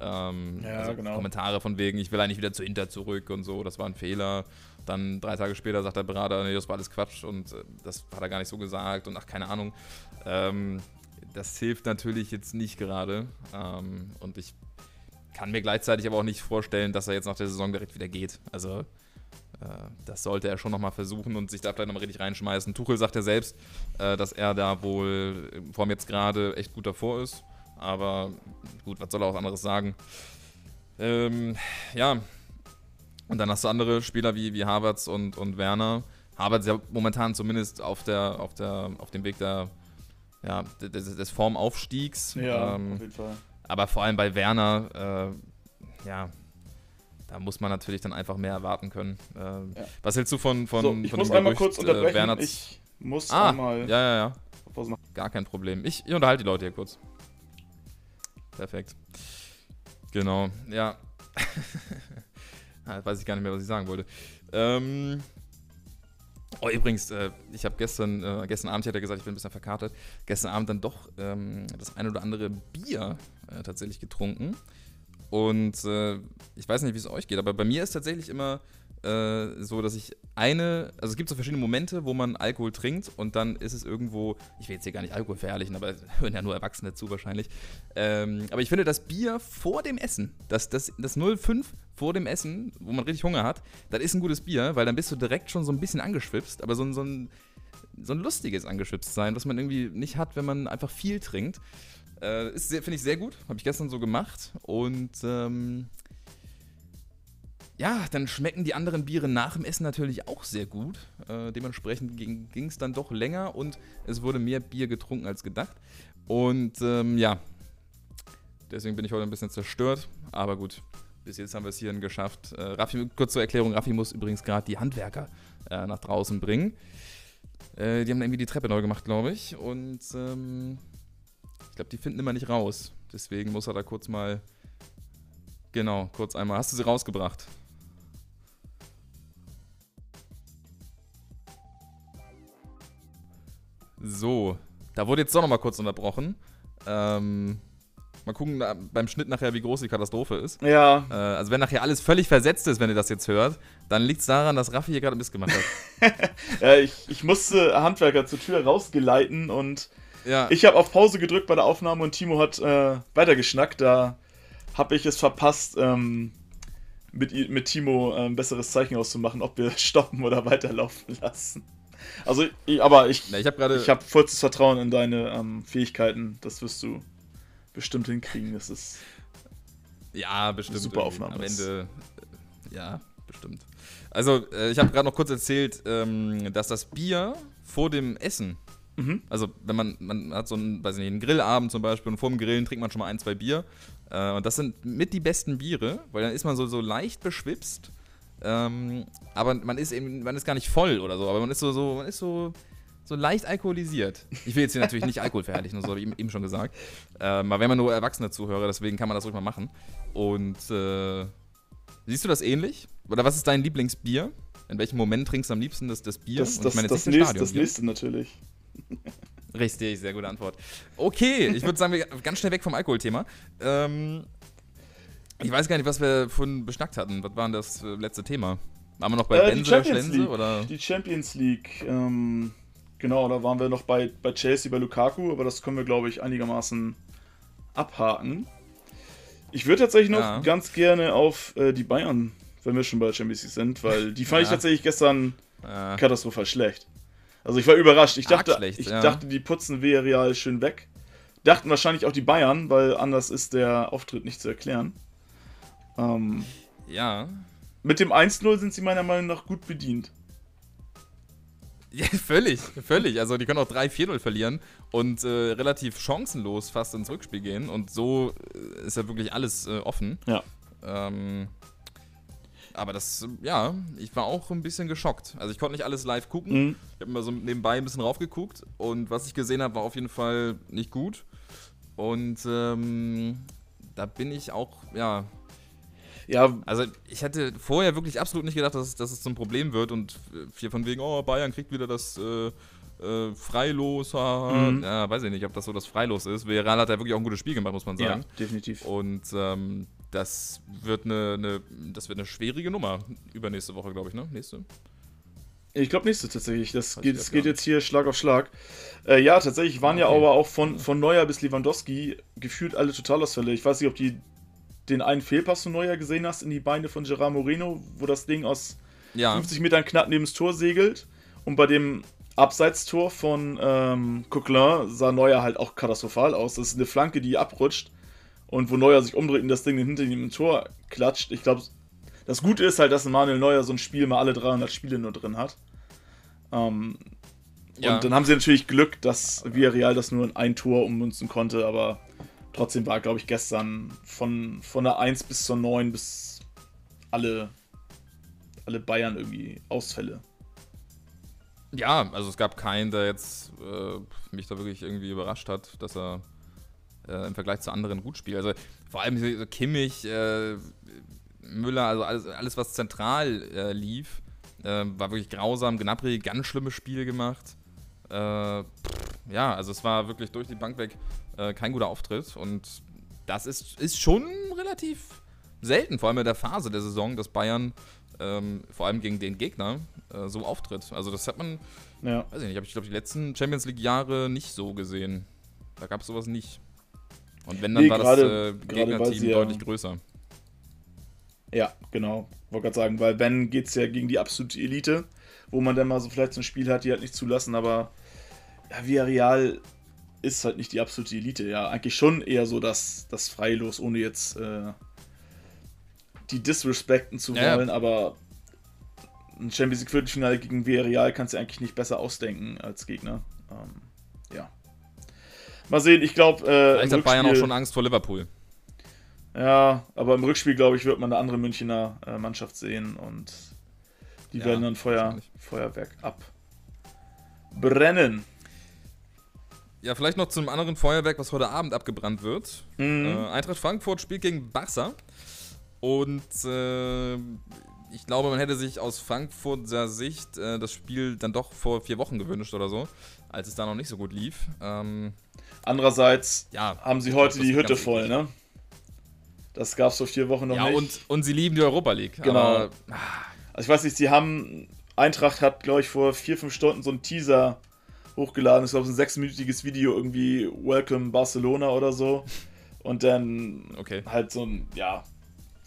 Ähm, Ja, also genau. Kommentare von wegen, ich will eigentlich wieder zu Inter zurück und so, das war ein Fehler. Dann drei Tage später sagt der Berater, nee, das war alles Quatsch und äh, das hat er gar nicht so gesagt und ach, keine Ahnung. Ähm, das hilft natürlich jetzt nicht gerade. Ähm, und ich kann mir gleichzeitig aber auch nicht vorstellen, dass er jetzt nach der Saison direkt wieder geht. Also äh, das sollte er schon nochmal versuchen und sich da vielleicht nochmal richtig reinschmeißen. Tuchel sagt ja selbst, äh, dass er da wohl vor allem jetzt gerade echt gut davor ist. Aber gut, was soll er auch anderes sagen? Ähm, ja. Und dann hast du andere Spieler wie, wie Havertz und, und Werner. Havertz ja momentan zumindest auf, der, auf, der, auf dem Weg der, ja, des, des Formaufstiegs. Ja, Ähm, auf jeden Fall. aber vor allem bei Werner, äh, ja, da muss man natürlich dann einfach mehr erwarten können. Ähm, Ja. Was hältst du von, von, so, ich von muss dem einmal Gerücht, kurz unterbrechen. Äh, Werner ich muss ah, einmal ja, ja, ja, gar kein Problem. Ich, ich unterhalte die Leute hier kurz. Perfekt. Genau, ja. Ah, weiß ich gar nicht mehr, was ich sagen wollte. Ähm, oh, übrigens, äh, ich habe gestern, äh, gestern Abend, ich hatte gesagt, ich bin ein bisschen verkartet, gestern Abend dann doch ähm, das ein oder andere Bier äh, tatsächlich getrunken. Und äh, ich weiß nicht, wie es euch geht, aber bei mir ist tatsächlich immer äh, so, dass ich eine, also es gibt so verschiedene Momente, wo man Alkohol trinkt und dann ist es irgendwo, ich will jetzt hier gar nicht Alkohol verherrlichen, aber hören ja nur Erwachsene zu wahrscheinlich. Ähm, aber ich finde, das Bier vor dem Essen, das, das, das 05 vor dem Essen, wo man richtig Hunger hat, das ist ein gutes Bier, weil dann bist du direkt schon so ein bisschen angeschwipst, aber so ein, so ein, so ein lustiges angeschwipst sein, was man irgendwie nicht hat, wenn man einfach viel trinkt. Äh, Finde ich sehr gut, habe ich gestern so gemacht und ähm, ja, dann schmecken die anderen Biere nach dem Essen natürlich auch sehr gut. Äh, dementsprechend ging es dann doch länger und es wurde mehr Bier getrunken als gedacht. Und ähm, ja, deswegen bin ich heute ein bisschen zerstört. Aber gut, bis jetzt haben wir es hierhin geschafft. Äh, Raffi, kurz zur Erklärung: Raffi muss übrigens gerade die Handwerker äh, nach draußen bringen. Äh, die haben irgendwie die Treppe neu gemacht, glaube ich. Und ähm, ich glaube, die finden immer nicht raus. Deswegen muss er da kurz mal. Genau, kurz einmal. Hast du sie rausgebracht? So, da wurde jetzt doch nochmal kurz unterbrochen. Ähm, mal gucken beim Schnitt nachher, wie groß die Katastrophe ist. Ja, Äh, also wenn nachher alles völlig versetzt ist, wenn ihr das jetzt hört, dann liegt es daran, dass Raffi hier gerade Mist gemacht hat. äh, ich, ich musste Handwerker zur Tür rausgeleiten und Ja, ich habe auf Pause gedrückt bei der Aufnahme und Timo hat äh, weitergeschnackt. Da habe ich es verpasst, ähm, mit, mit Timo ein besseres Zeichen auszumachen, ob wir stoppen oder weiterlaufen lassen. Also, ich, aber ich, Na, ich habe gerade. ich habe vollstes Vertrauen in deine ähm, Fähigkeiten. Das wirst du bestimmt hinkriegen. Das ist Ja, bestimmt. Super. Aufnahme Am. Ende. äh, Ja, bestimmt. Also, äh, ich habe gerade noch kurz erzählt, ähm, dass das Bier vor dem Essen, Mhm. also wenn man, man hat so einen, weiß nicht, einen Grillabend zum Beispiel und vor dem Grillen trinkt man schon mal ein, zwei Bier. Äh, und das sind mit die besten Biere, weil dann ist man so, so leicht beschwipst. Ähm, aber man ist eben, man ist gar nicht voll oder so, aber man ist so, so man ist so, so leicht alkoholisiert. Ich will jetzt hier natürlich nicht Alkohol verherrlichen, das habe ich eben- schon gesagt. Ähm, aber wenn man nur Erwachsene zuhöre, deswegen kann man das ruhig mal machen. Und äh, siehst du das ähnlich? Oder was ist dein Lieblingsbier? In welchem Moment trinkst du am liebsten das, das Bier? das, Und das, ich meine das, nächste, das Stadionbier. nächste natürlich. Richtig, sehr gute Antwort. Okay, ich würde sagen, wir ganz schnell weg vom Alkoholthema. Ähm, ich weiß gar nicht, was wir vorhin beschnackt hatten. Was war denn das äh, letzte Thema? Waren wir noch bei Äh, die Benze, Champions Schlenze League. oder? Die Champions League, ähm, genau, da waren wir noch bei, bei Chelsea, bei Lukaku, aber das können wir, glaube ich, einigermaßen abhaken. Ich würde tatsächlich noch Ja. ganz gerne auf äh, die Bayern, wenn wir schon bei Champions League sind, weil die fand ich Ja. tatsächlich gestern Äh, katastrophal schlecht. Also ich war überrascht. Ich dachte, schlecht, ich ja. dachte, die putzen Villarreal schön weg. Dachten wahrscheinlich auch die Bayern, weil anders ist der Auftritt nicht zu erklären. Ähm, Ja. mit dem 1-0 sind sie meiner Meinung nach gut bedient. Ja, völlig, völlig. Also die können auch 3-4-0 verlieren und äh, relativ chancenlos fast ins Rückspiel gehen. Und so äh, ist ja wirklich alles äh, offen. Ja. Ähm, aber das, ja, ich war auch ein bisschen geschockt. Also ich konnte nicht alles live gucken. Mhm. Ich habe immer so nebenbei ein bisschen raufgeguckt und was ich gesehen habe, war auf jeden Fall nicht gut. Und ähm, da bin ich auch, ja, Ja, also ich hätte vorher wirklich absolut nicht gedacht, dass, es- dass es zum Problem wird und äh, hier von wegen, oh, Bayern kriegt wieder das äh, äh, Freilos. Mhm. Ja, weiß ich nicht, ob das so das Freilos ist. Villarreal hat ja wirklich auch ein gutes Spiel gemacht, muss man ja, sagen. definitiv. Und ähm, das wird eine, eine, das wird eine schwierige Nummer übernächste Woche, glaube ich, ne? Nächste. Ich glaube nächste tatsächlich. Das geht, das geht jetzt hier Schlag auf Schlag. Äh, ja, tatsächlich waren ja Okay. aber auch von, von Neuer bis Lewandowski gefühlt alle Totalausfälle. Ich weiß nicht, ob die den einen Fehlpass von Neuer gesehen hast in die Beine von Gerard Moreno, wo das Ding aus Ja, 50 Metern knapp neben das Tor segelt. Und bei dem Abseitstor von ähm, Coquelin sah Neuer halt auch katastrophal aus. Das ist eine Flanke, die abrutscht. Und wo Neuer sich umdreht und das Ding hinter ihm im Tor klatscht. Ich glaube, das Gute ist halt, dass Manuel Neuer so ein Spiel mal alle 300 Spiele nur drin hat. Ähm, Ja. Und dann haben sie natürlich Glück, dass Villarreal das nur in ein Tor ummünzen konnte, aber trotzdem war, glaube ich, gestern von, von der 1 bis zur 9 bis alle, alle Bayern irgendwie Ausfälle. ja, also es gab keinen, der jetzt äh, mich da wirklich irgendwie überrascht hat, dass er äh, im Vergleich zu anderen gut spielt. Also vor allem so Kimmich, äh, Müller, also alles, alles was zentral äh, lief, äh, war wirklich grausam. Gnabry, ganz schlimmes Spiel gemacht. Äh, ja, also es war wirklich durch die Bank weg äh, kein guter Auftritt und das ist, ist schon relativ selten, vor allem in der Phase der Saison, dass Bayern ähm, vor allem gegen den Gegner äh, so auftritt. Also das hat man, Ja. weiß ich nicht, habe ich glaube die letzten Champions League Jahre nicht so gesehen. Da gab es sowas nicht. Und wenn dann Nee, war gerade- das äh, Gegnerteam ja- deutlich größer. Ja, genau. Wollte gerade sagen, weil wenn geht es ja gegen die absolute Elite, wo man dann mal so vielleicht so ein Spiel hat, die halt nicht zulassen, aber ja, Villarreal ist halt nicht die absolute Elite. Ja, eigentlich schon eher so das, das Freilos, ohne jetzt äh, die disrespekten zu Ja, wollen, aber ein Champions League Viertelfinale gegen Villarreal kannst du eigentlich nicht besser ausdenken als Gegner. Ähm, ja. Mal sehen, ich glaube. Äh, Vielleicht hat Bayern auch schon Angst vor Liverpool. ja, aber im Rückspiel, glaube ich, wird man eine andere Münchner äh, Mannschaft sehen und die Ja, werden dann Feuer. Feuerwerk abbrennen. Ja, vielleicht noch zum anderen Feuerwerk, was heute Abend abgebrannt wird. Mhm. Äh, Eintracht Frankfurt spielt gegen Barca. Und äh, ich glaube, man hätte sich aus Frankfurter Sicht äh, das Spiel dann doch vor vier Wochen gewünscht oder so, als es da noch nicht so gut lief. Ähm, Andererseits ja, haben sie heute die Hütte voll, ne? Das gab es vor vier Wochen noch Ja, nicht. und, und sie lieben die Europa League. Genau. Aber, Also ich weiß nicht, sie haben. Eintracht hat, glaube ich, vor vier, fünf Stunden so einen Teaser hochgeladen. Ich glaube, ein sechsminütiges Video irgendwie Welcome Barcelona oder so. Und dann okay. halt so ein, ja,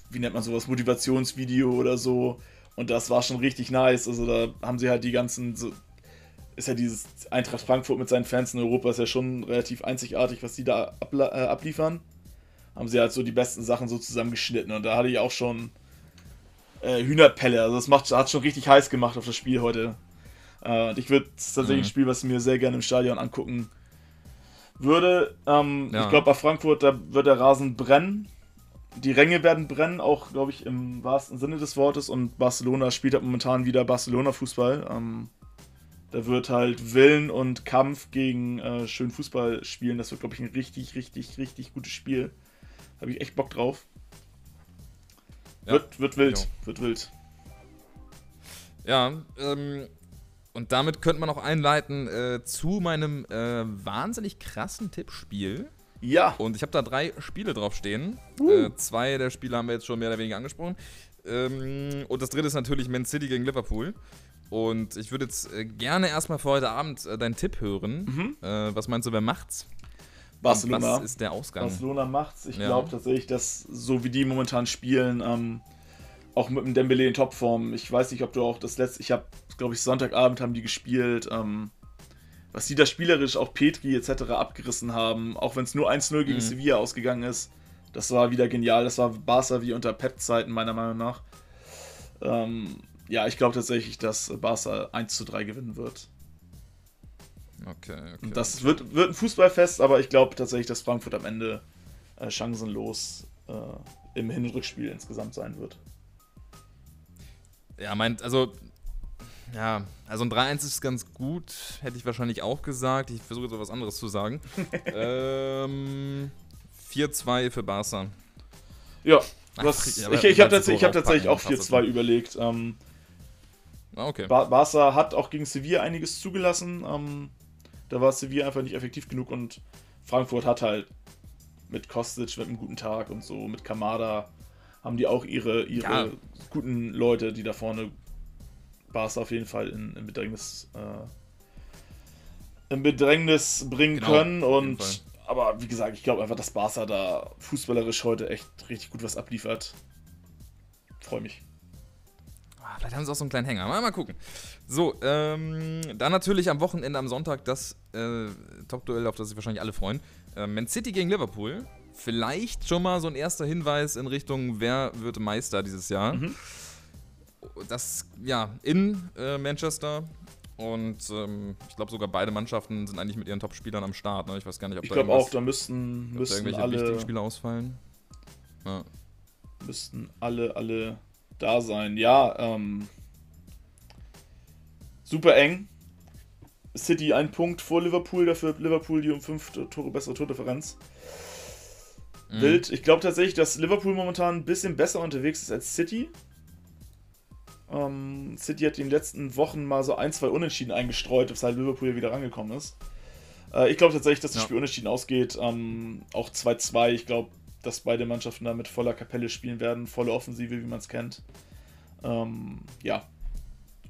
wie nennt man sowas, Motivationsvideo oder so. Und das war schon richtig nice. Also da haben sie halt die ganzen, so, ist ja dieses Eintracht Frankfurt mit seinen Fans in Europa, ist ja schon relativ einzigartig, was die da abla- äh, abliefern. Haben sie halt so die besten Sachen so zusammengeschnitten. Und da hatte ich auch schon äh, Hühnerpelle. Also das macht, hat schon richtig heiß gemacht auf das Spiel heute. Äh, und ich würde es tatsächlich Mhm. ein Spiel, was ich mir sehr gerne im Stadion angucken würde. Ähm, Ja. Ich glaube, bei Frankfurt, da wird der Rasen brennen. Die Ränge werden brennen, auch, glaube ich, im wahrsten Sinne des Wortes. Und Barcelona spielt halt momentan wieder Barcelona-Fußball. Ähm, da wird halt Willen und Kampf gegen äh, schön Fußball spielen. Das wird, glaube ich, ein richtig, richtig, richtig gutes Spiel. Habe ich echt Bock drauf. Ja. Wird, wird wild, Jo. wird wild. Ja, ähm, und damit könnte man auch einleiten äh, zu meinem äh, wahnsinnig krassen Tippspiel. Ja, Und ich habe da drei Spiele drauf stehen. Äh, zwei der Spiele haben wir jetzt schon mehr oder weniger angesprochen. Ähm, und das dritte ist natürlich Man City gegen Liverpool. Und ich würde jetzt äh, gerne erstmal für heute Abend äh, deinen Tipp hören. Äh, was meinst du, wer macht's? Und Mhm. Barcelona. Was ist der Ausgang? Barcelona macht's. Ich Ja. glaube tatsächlich, dass so wie die momentan spielen, ähm, auch mit dem Dembele in Topform. Ich weiß nicht, ob du auch das letzte, ich habe, glaube ich, Sonntagabend haben die gespielt. Ähm, was die da spielerisch auch Petri etc. abgerissen haben, auch wenn es nur 1-0 gegen Mhm. Sevilla ausgegangen ist, das war wieder genial. Das war Barca wie unter Pep-Zeiten, meiner Meinung nach. Ähm, ja, ich glaube tatsächlich, dass Barca 1 zu 3 gewinnen wird. Okay, okay. Das wird, wird ein Fußballfest, aber ich glaube tatsächlich, dass Frankfurt am Ende äh, chancenlos äh, im Hin- und Rückspiel insgesamt sein wird. Ja, meint, also, ja, also ein 3-1 ist ganz gut, hätte ich wahrscheinlich auch gesagt. Ich versuche jetzt etwas anderes zu sagen. ähm, 4-2 für Barca. Ja, Ach, das, aber ich, ich habe tatsächlich, ich hab tatsächlich auch raufpacken, passt 4-2 überlegt. Ähm, Ah, okay. Bar Barca hat auch gegen Sevilla einiges zugelassen. Ähm, da war Sevilla einfach nicht effektiv genug und Frankfurt hat halt mit Kostic mit einem guten Tag und so, mit Kamada haben die auch ihre, ihre Ja. guten Leute, die da vorne Barca auf jeden Fall in, in Bedrängnis äh, in Bedrängnis bringen Genau, können und aber wie gesagt, ich glaube einfach, dass Barca da fußballerisch heute echt richtig gut was abliefert. Freue mich. Ah, Vielleicht haben sie auch so einen kleinen Hänger. Mal, mal gucken. So, ähm, dann natürlich am Wochenende, am Sonntag, das äh, Top-Duell, auf das sich wahrscheinlich alle freuen. Äh, Man City gegen Liverpool. Vielleicht schon mal so ein erster Hinweis in Richtung, wer wird Meister dieses Jahr. Mhm. Das, ja, in äh, Manchester. Und ähm, ich glaube sogar beide Mannschaften sind eigentlich mit ihren Top-Spielern am Start. Ne? Ich weiß gar nicht, ob Ich da auch, da müssten, ob da müssten irgendwelche alle wichtigen Spieler ausfallen. Ja. müssten alle, alle da sein. Ja, ähm, super eng. City ein Punkt vor Liverpool, dafür Liverpool die um fünf Tore bessere Tordifferenz. Mhm. Wild. Ich glaube tatsächlich, dass Liverpool momentan ein bisschen besser unterwegs ist als City. Ähm, City hat in den letzten Wochen mal so ein, zwei Unentschieden eingestreut, weshalb Liverpool ja wieder rangekommen ist. Äh, ich glaube tatsächlich, dass das Ja. Spiel unentschieden ausgeht. Ähm, auch 2-2. Ich glaube, dass beide Mannschaften da mit voller Kapelle spielen werden, volle Offensive, wie man es kennt. Ähm, ja.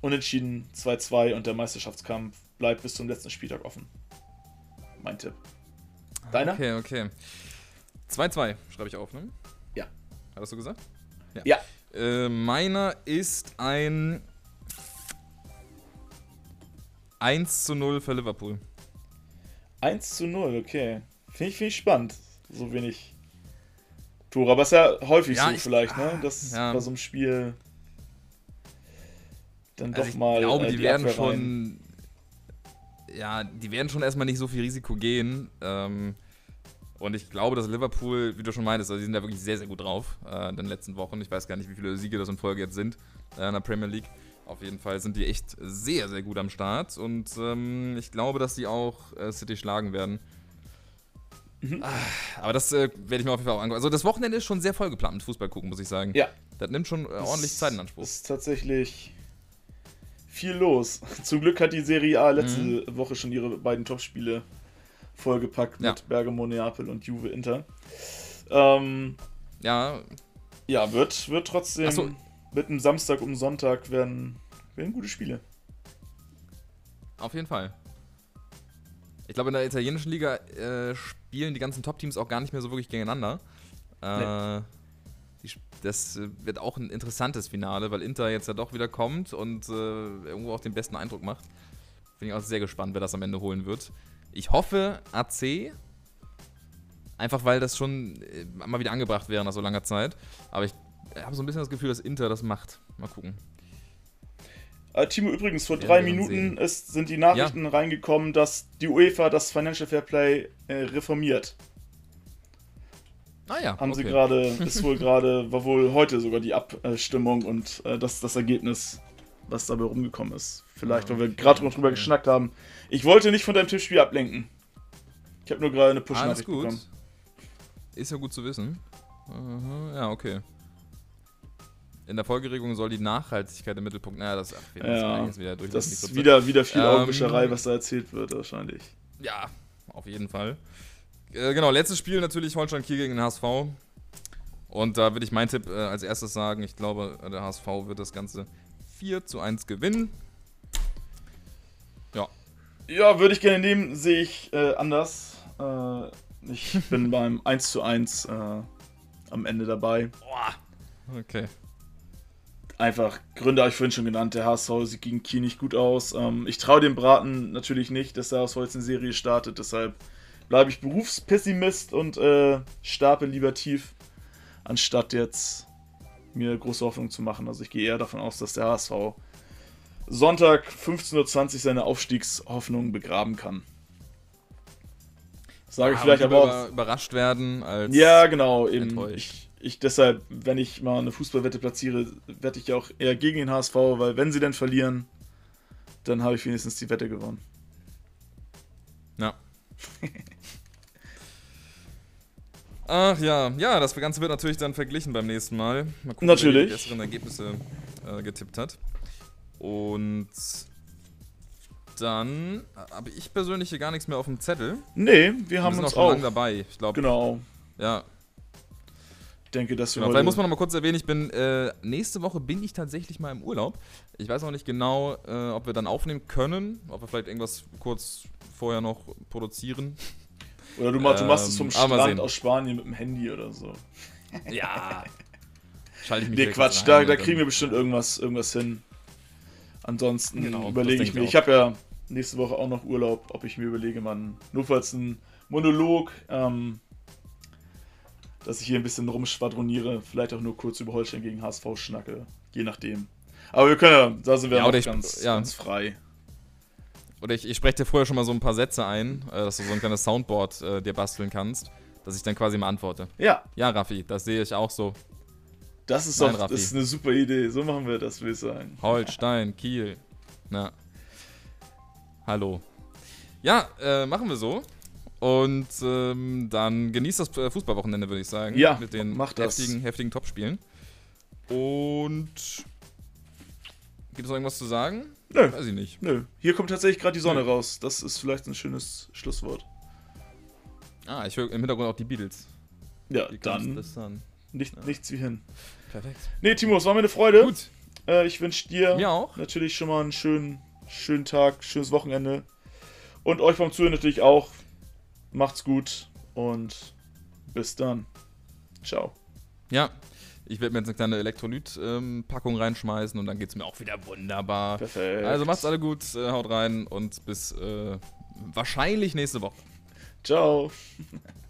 Unentschieden 2-2 und der Meisterschaftskampf bleibt bis zum letzten Spieltag offen. Mein Tipp. Deiner? Okay, okay. 2-2 schreibe ich auf, ne? Ja. Hattest du gesagt? Ja. Äh, meiner ist ein 1 zu 0 für Liverpool. 1 zu 0, okay. Finde ich, find ich spannend. So wenig Tore. Aber ist ja häufig Ja, so ich- vielleicht, ne? Dass ja. bei so einem Spiel dann Also doch ich mal. glaube, äh, die, werden Abwehr rein- schon. Ja, die werden schon erstmal nicht so viel Risiko gehen. Ähm, und ich glaube, dass Liverpool, wie du schon meintest, also die sind da wirklich sehr, sehr gut drauf äh, in den letzten Wochen. Ich weiß gar nicht, wie viele Siege das in Folge jetzt sind äh, in der Premier League. Auf jeden Fall sind die echt sehr, sehr gut am Start. Und ähm, ich glaube, dass die auch äh, City schlagen werden. Mhm. Ah, Aber das äh, werde ich mir auf jeden Fall auch angucken. Also das Wochenende ist schon sehr vollgeplant mit Fußball gucken, muss ich sagen. Ja. Das nimmt schon äh, ordentlich Es Zeit in Anspruch. Ist tatsächlich viel los. Zum Glück hat die Serie A letzte Mhm. Woche schon ihre beiden Topspiele vollgepackt Ja. mit Bergamo, Neapel und Juve Inter. Ähm, Ja, ja, wird, wird trotzdem so. mit einem Samstag um Sonntag werden, werden gute Spiele. Auf jeden Fall. Ich glaube, in der italienischen Liga äh, spielen die ganzen Top-Teams auch gar nicht mehr so wirklich gegeneinander. Äh, die, sp- das äh, wird auch ein interessantes Finale, weil Inter jetzt ja doch wieder kommt und äh, irgendwo auch den besten Eindruck macht. Bin ich auch sehr gespannt, wer das am Ende holen wird. Ich hoffe AC. Einfach weil das schon äh, mal wieder angebracht wäre nach so langer Zeit. Aber ich habe so ein bisschen das Gefühl, dass Inter das macht. Mal gucken. Äh, Timo, übrigens, vor Werden drei Minuten ist, sind die Nachrichten reingekommen, dass die UEFA das Financial Fair Play äh, reformiert. Ah ja. Haben sie okay. gerade, ist wohl gerade, war wohl heute sogar die Abstimmung und äh, das das Ergebnis, was dabei rumgekommen ist. Vielleicht, weil wir gerade drüber geschnackt haben. Ich wollte nicht von deinem Tippspiel ablenken. Ich habe nur gerade eine Push-Nachricht gut. bekommen. Ist ja gut zu wissen. Aha, ja, okay. In der Folgeregung soll die Nachhaltigkeit im Mittelpunkt. Naja, das, ach, Ja, eigentlich wieder durch Das ist wieder, wieder viel Ähm, Augenwischerei, was da erzählt wird, wahrscheinlich. Ja, auf jeden Fall. Äh, genau, letztes Spiel natürlich Holstein Kiel gegen den HSV. Und da würde ich meinen Tipp äh, als erstes sagen. Ich glaube, der HSV wird das Ganze 4 zu 1 gewinnen. Ja, würde ich gerne nehmen, sehe ich äh, anders. Äh, ich bin beim 1 zu 1 äh, am Ende dabei. Okay. einfach Gründe habe ich vorhin schon genannt. Der HSV sieht gegen Kiel nicht gut aus. Ähm, ich traue dem Braten natürlich nicht, dass der HSV jetzt eine Serie startet. Deshalb bleibe ich Berufspessimist und äh, stapel lieber tief, anstatt jetzt mir große Hoffnung zu machen. Also ich gehe eher davon aus, dass der HSV Sonntag 15.20 Uhr seine Aufstiegshoffnung begraben kann. Sage ich Ah, vielleicht aber auch. überrascht werden als. Ja, genau. Eben. Ich, ich deshalb, wenn ich mal eine Fußballwette platziere, wette ich auch eher gegen den HSV, weil wenn sie dann verlieren, dann habe ich wenigstens die Wette gewonnen. Ja. Ach ja, ja, das Ganze wird natürlich dann verglichen beim nächsten Mal. Mal gucken, wer Natürlich. die besseren Ergebnisse äh, getippt hat. Und dann habe ich persönlich hier gar nichts mehr auf dem Zettel. Nee, wir Wir haben sind auch uns schon auch. lange dabei. Ich glaube, Genau. ja. Ich denke, dass wir Genau. Vielleicht muss man noch mal kurz erwähnen, ich bin äh, nächste Woche bin ich tatsächlich mal im Urlaub. Ich weiß noch nicht genau, äh, ob wir dann aufnehmen können, ob wir vielleicht irgendwas kurz vorher noch produzieren. Oder du, machst- du machst es vom Ähm, mal Strand aus Spanien mit dem Handy oder so. Ja. Schalte ich mich Nee, Quatsch, da, da kriegen wir bestimmt irgendwas, irgendwas hin. Ansonsten Genau, überlege ich mir. ich Ich habe ja nächste Woche auch noch Urlaub, ob ich mir überlege, man, nur falls ein Monolog, ähm, dass ich hier ein bisschen rumschwadroniere, vielleicht auch nur kurz über Holstein gegen HSV schnacke, je nachdem. Aber wir können ja, da sind wir Ja, ich- ganz, ja. ganz frei. Oder ich, ich spreche dir vorher schon mal so ein paar Sätze ein, äh, dass du so ein kleines Soundboard äh, dir basteln kannst, dass ich dann quasi mal antworte. Ja, Ja, Raffi, das sehe ich auch so. Das ist Nein, doch Raffi. das ist eine super Idee. So machen wir das, würde ich sagen. Holstein, Kiel. Na. Hallo. Ja, äh, machen wir so. Und ähm, dann genießt das äh, Fußballwochenende, würde ich sagen. Ja, Mit den mach das. heftigen, heftigen Topspielen. Und gibt es noch irgendwas zu sagen? Nö. Weiß ich nicht. Nö, hier kommt tatsächlich gerade die Sonne Nö. raus. Das ist vielleicht ein schönes Schlusswort. Ah, ich höre im Hintergrund auch die Beatles. Ja, dann. Nicht, Ja. nichts wie hin. Perfekt. Nee, Timo, es war mir eine Freude. Gut, Äh, ich wünsche dir mir auch. natürlich schon mal einen schönen, schönen Tag, schönes Wochenende. Und euch beim Zuhören natürlich auch. Macht's gut und bis dann. Ciao. Ja, ich werde mir jetzt eine kleine Elektrolyt-Packung reinschmeißen und dann geht es mir auch wieder wunderbar. Perfekt. Also macht's alle gut, äh, haut rein und bis äh, wahrscheinlich nächste Woche. Ciao.